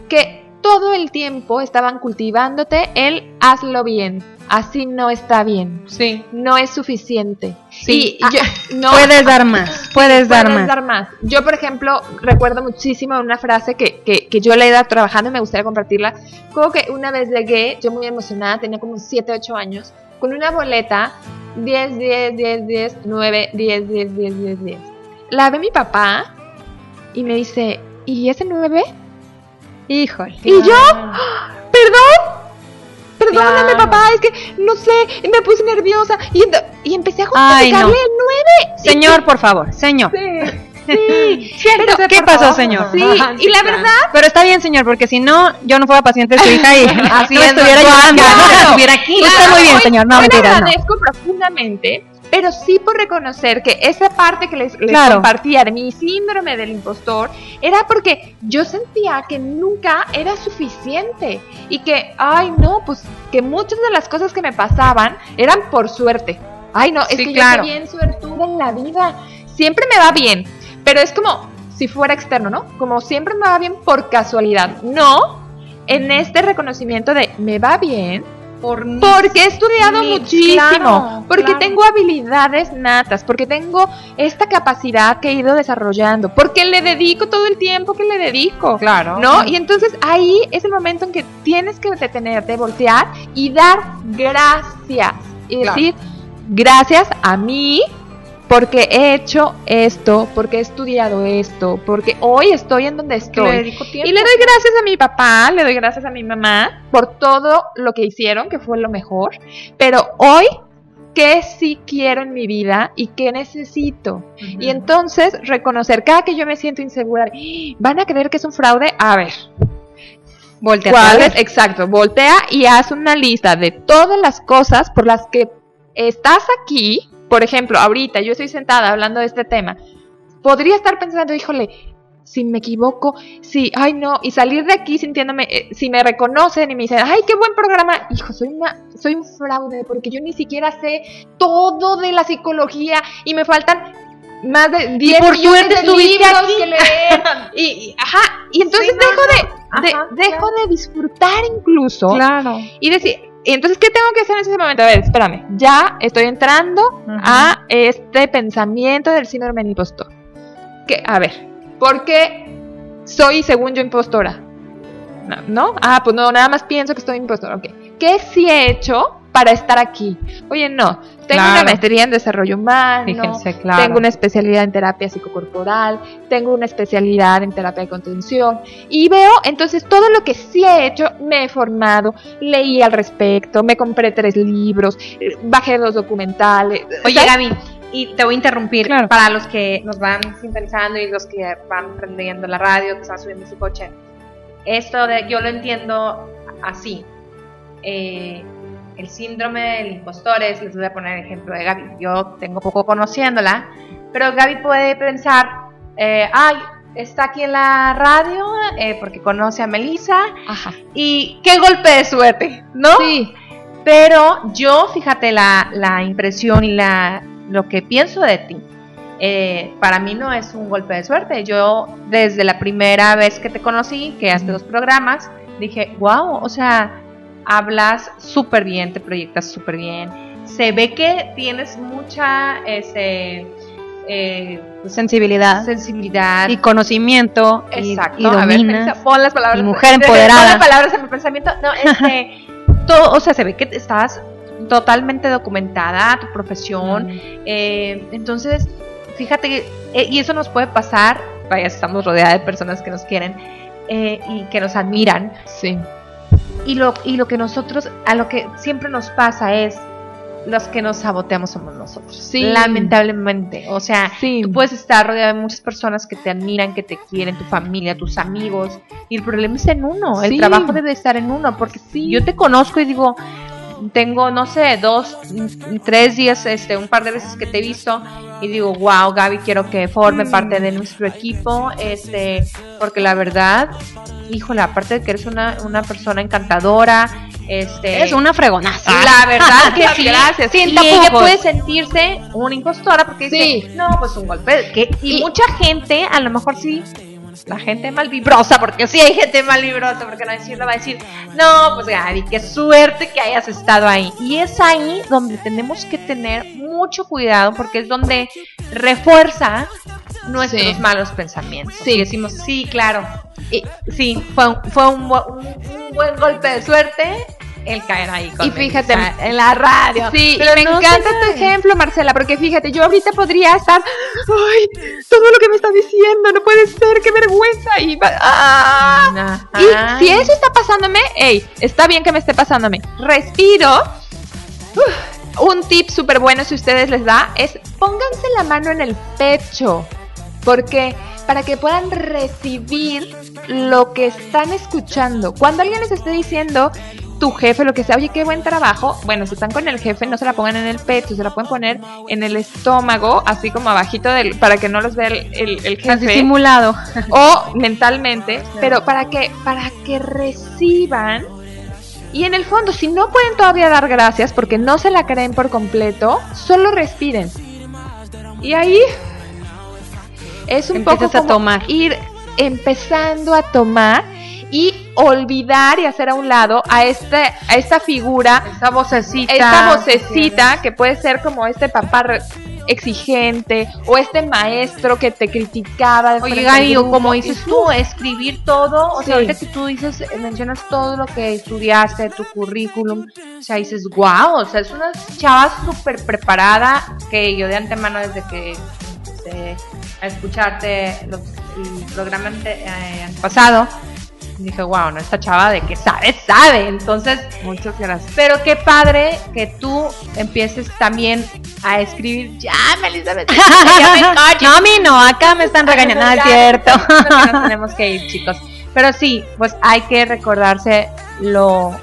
Speaker 2: que todo el tiempo estaban cultivándote el hazlo bien. Así no está bien.
Speaker 3: Sí.
Speaker 2: No es suficiente.
Speaker 3: Sí.
Speaker 2: Y yo- no,
Speaker 1: Puedes dar más, puedes dar
Speaker 2: puedes
Speaker 1: más.
Speaker 2: dar más. Yo, por ejemplo, recuerdo muchísimo una frase que, que, que yo le he ido trabajando y me gustaría compartirla. Como que una vez llegué, yo muy emocionada, tenía como 7, 8 años, con una boleta 10, 10, 10, 10, 9, 10, 10, 10, 10, 10. La ve mi papá y me dice, ¿y ese 9?
Speaker 1: Híjole.
Speaker 2: Y yo, perdón, perdóname
Speaker 3: Claro.
Speaker 2: papá, es que no sé, me puse nerviosa y, y empecé a
Speaker 1: Ay, no.
Speaker 2: justificarle el 9.
Speaker 1: Señor, por favor, señor.
Speaker 2: Sí, sí, pero
Speaker 1: ¿Qué pasó, señor?
Speaker 2: Sí, y la verdad,
Speaker 1: Pero está bien, señor, porque si no, yo no fuera paciente de su hija y
Speaker 3: Así
Speaker 1: no me estuviera
Speaker 3: no, claro.
Speaker 1: ¿no?
Speaker 3: estuviera aquí.
Speaker 1: Usted muy bien,
Speaker 2: hoy-
Speaker 1: señor. No, no.
Speaker 2: agradezco profundamente, pero sí por reconocer que esa parte que les, les
Speaker 1: Claro.
Speaker 2: compartía de mi síndrome del impostor era porque yo sentía que nunca era suficiente y que, ay, no, pues que muchas de las cosas que me pasaban eran por suerte. Ay, no, es
Speaker 3: Sí,
Speaker 2: que
Speaker 3: claro.
Speaker 2: yo soy bien suertuda en la vida. Siempre me va bien, pero es como si fuera externo, ¿no? Como siempre me va bien por casualidad. No, en este reconocimiento de me va bien
Speaker 3: Por
Speaker 2: porque he estudiado muchísimo,
Speaker 3: claro,
Speaker 2: porque
Speaker 3: claro.
Speaker 2: tengo habilidades natas, porque tengo esta capacidad que he ido desarrollando, porque le dedico todo el tiempo que le dedico.
Speaker 3: Claro.
Speaker 2: ¿No? Y entonces ahí es el momento en que tienes que detenerte, voltear y dar gracias. Y decir, gracias a mí porque he hecho esto, porque he estudiado esto, porque hoy estoy en donde
Speaker 3: le
Speaker 2: estoy.
Speaker 3: tiempo.
Speaker 2: Y le doy gracias a mi papá, le doy gracias a mi mamá por todo lo que hicieron, que fue lo mejor. Pero hoy, ¿qué sí quiero en mi vida y qué necesito? Y entonces reconocer, cada que yo me siento insegura, "Ah, ¿van a creer que es un fraude? A ver,
Speaker 1: Voltea
Speaker 2: ¿cuál es? Exacto, voltea y haz una lista de todas las cosas por las que estás aquí. Por ejemplo, ahorita yo estoy sentada hablando de este tema. Podría estar pensando, híjole, si me equivoco, si, ay no, y salir de aquí sintiéndome, eh, si me reconocen y me dicen, ay, qué buen programa, hijo, soy una, soy un fraude, porque yo ni siquiera sé todo de la psicología y me faltan más de 10
Speaker 3: por suerte
Speaker 2: de libros
Speaker 3: aquí.
Speaker 2: que leer. y, y- ajá, y entonces
Speaker 3: Sí, no,
Speaker 2: dejo de, de-
Speaker 3: Ajá,
Speaker 2: dejo de disfrutar incluso
Speaker 3: Claro.
Speaker 2: y decir, y entonces, ¿qué tengo que hacer en ese momento? A ver, espérame, ya estoy entrando a este pensamiento del síndrome del impostor. Que, a ver, ¿por qué soy, según yo, impostora? No, ¿no? Ah, pues no, nada más pienso que estoy impostora. Ok. ¿Qué sí he hecho para estar aquí? Oye, no, tengo una maestría en desarrollo humano,
Speaker 3: Fíjense, claro.
Speaker 2: tengo una especialidad en terapia psicocorporal, tengo una especialidad en terapia de contención y veo entonces todo lo que sí he hecho, me he formado, leí al respecto, me compré tres libros, eh, bajé dos documentales.
Speaker 3: Oye,
Speaker 2: ¿sabes?
Speaker 3: Gaby, y te voy a interrumpir
Speaker 1: Claro.
Speaker 3: para los que nos van sintonizando y los que van prendiendo la radio, que están subiendo su coche. Esto de, yo lo entiendo así. Eh, el síndrome del impostor es, les voy a poner el ejemplo de Gaby. Yo tengo poco conociéndola, pero Gaby puede pensar, eh, ay, está aquí en la radio eh, porque conoce a Melissa
Speaker 2: Ajá.
Speaker 3: y qué golpe de suerte, ¿no?
Speaker 2: Sí.
Speaker 3: Pero yo, fíjate, la, la impresión y la, lo que pienso de ti, eh, para mí no es un golpe de suerte. Yo, desde la primera vez que te conocí, que hace dos programas, dije, wow, o sea, hablas súper bien, te proyectas súper bien. Se ve que tienes mucha ese, eh, pues,
Speaker 1: Sensibilidad
Speaker 3: sensibilidad.
Speaker 1: y conocimiento y-
Speaker 3: Exacto.
Speaker 1: y,
Speaker 3: a ver,
Speaker 1: dominas.
Speaker 3: Melissa, pon las palabras.
Speaker 1: y mujer
Speaker 3: pon
Speaker 1: empoderada.
Speaker 3: las palabras en mi pensamiento. No, este, todo, o sea, se ve que estás totalmente documentada, tu profesión. eh, entonces, fíjate, que, eh, y eso nos puede pasar, vaya, estamos rodeadas de personas que nos quieren eh, y que nos admiran.
Speaker 2: Sí.
Speaker 3: Y lo, y lo que nosotros, a lo que siempre nos pasa es, los que nos saboteamos somos nosotros.
Speaker 2: Sí.
Speaker 3: Lamentablemente. O sea,
Speaker 2: Sí.
Speaker 3: Tú puedes estar rodeado de muchas personas que te admiran, que te quieren, tu familia, tus amigos, y el problema es en uno. El trabajo debe estar en uno, porque yo te conozco y digo, tengo, no sé, dos, tres días, este, un par de veces que te he visto y digo, wow, Gaby, quiero que forme parte de nuestro equipo, este, porque la verdad, híjole, aparte de que eres una, una persona encantadora, este,
Speaker 1: Es una fregonaza.
Speaker 3: la verdad que sí.
Speaker 2: Gracias.
Speaker 3: Y
Speaker 2: Sin
Speaker 3: ella puede sentirse una impostora porque dice, no, pues un golpe. que- y,
Speaker 2: Y-
Speaker 3: mucha gente, a lo mejor sí, la gente malvibrosa, porque sí hay gente malvibrosa, porque no decirlo, va a decir, no, pues Gaby, qué suerte que hayas estado ahí. Y es ahí donde tenemos que tener mucho cuidado, porque es donde refuerza nuestros
Speaker 2: Sí.
Speaker 3: malos pensamientos.
Speaker 2: Sí.
Speaker 3: Y decimos, sí, claro. Y, sí, fue, un, fue un, bu- un- un buen golpe de suerte el caer ahí.
Speaker 2: Y
Speaker 3: conmigo,
Speaker 2: fíjate,
Speaker 3: o sea, en la radio.
Speaker 2: Sí,
Speaker 3: Pero
Speaker 2: y me
Speaker 3: no
Speaker 2: encanta tu ejemplo, Marcela, porque fíjate, yo ahorita podría estar, ay, todo lo que me está diciendo, no puede ser, qué vergüenza. Y, va- ah. Y si eso está pasándome, hey, está bien que me esté pasándome. Respiro. Uf, un tip súper bueno si ustedes les da es pónganse la mano en el pecho. Porque para que puedan recibir lo que están escuchando. Cuando alguien les esté diciendo, tu jefe, lo que sea, oye, qué buen trabajo. Bueno, si están con el jefe, no se la pongan en el pecho, se la pueden poner en el estómago, así como abajito del, para que no los vea el, el, el
Speaker 1: Así
Speaker 2: jefe
Speaker 1: simulado.
Speaker 2: o mentalmente, pero para que para que reciban y en el fondo si no pueden todavía dar gracias porque no se la creen por completo, solo respiren. Y ahí es un
Speaker 1: Empiezas
Speaker 2: poco
Speaker 1: a
Speaker 2: como
Speaker 1: tomar.
Speaker 2: ir empezando a tomar y olvidar y hacer a un lado a este a esta figura
Speaker 3: Esa vocecita.
Speaker 2: esta vocecita que puede ser como este papá exigente o este maestro que te criticaba. de
Speaker 3: Oye,
Speaker 2: frente al
Speaker 3: Gaby, o
Speaker 2: grupo,
Speaker 3: como
Speaker 2: y
Speaker 3: dices tú, escribir todo, o
Speaker 2: Sí.
Speaker 3: sea, ahorita que tú dices, eh, mencionas todo lo que estudiaste, tu currículum, o sea, dices, wow, o sea, es una chava súper preparada que yo de antemano desde que empecé a escucharte los, el programa ante- eh, pasado, dije, wow, no, esta chava de que sabe, sabe, entonces
Speaker 2: Muchas gracias.
Speaker 3: pero qué padre que tú empieces también a escribir. Ya, Elizabeth. ya me callo.
Speaker 1: No, a mí no, acá me están regañando, no es cierto.
Speaker 3: nos tenemos que ir, chicos. Pero sí, pues hay que recordarse lo,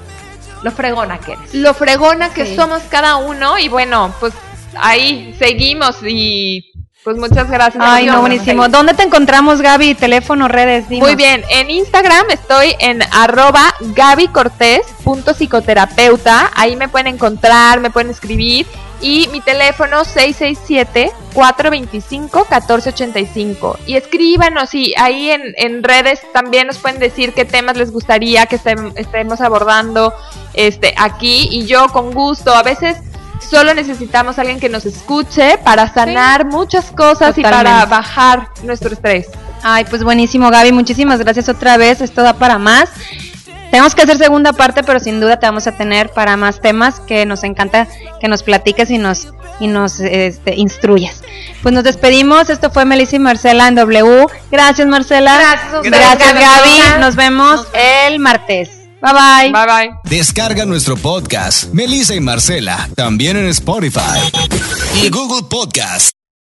Speaker 3: lo fregona que eres.
Speaker 2: Lo fregona que
Speaker 3: Sí.
Speaker 2: somos cada uno y bueno, pues ahí seguimos y pues muchas gracias.
Speaker 1: Ay, no, buenísimo. ¿Dónde te encontramos, Gaby? Teléfono, redes, dinos.
Speaker 2: Muy bien, en Instagram estoy en arroba gabycortés.psicoterapeuta. Ahí me pueden encontrar, me pueden escribir. Y mi teléfono 667-425-1485. Y escríbanos y ahí en, en redes también nos pueden decir qué temas les gustaría que estem- estemos abordando este, aquí. Y yo con gusto, a veces... Solo necesitamos a alguien que nos escuche para sanar muchas cosas y para bajar nuestro estrés.
Speaker 1: Ay, pues buenísimo, Gaby. Muchísimas gracias otra vez. Esto da para más. Tenemos que hacer segunda parte, pero sin duda te vamos a tener para más temas que nos encanta que nos platiques y nos y nos este, instruyas. Pues nos despedimos. Esto fue Melissa y Marcela en W. Gracias, Marcela.
Speaker 3: Gracias.
Speaker 1: Gaby. Nos vemos el martes. Bye bye.
Speaker 2: Bye bye.
Speaker 4: Descarga nuestro podcast, Melissa y Marcela, también en Spotify y Google Podcast.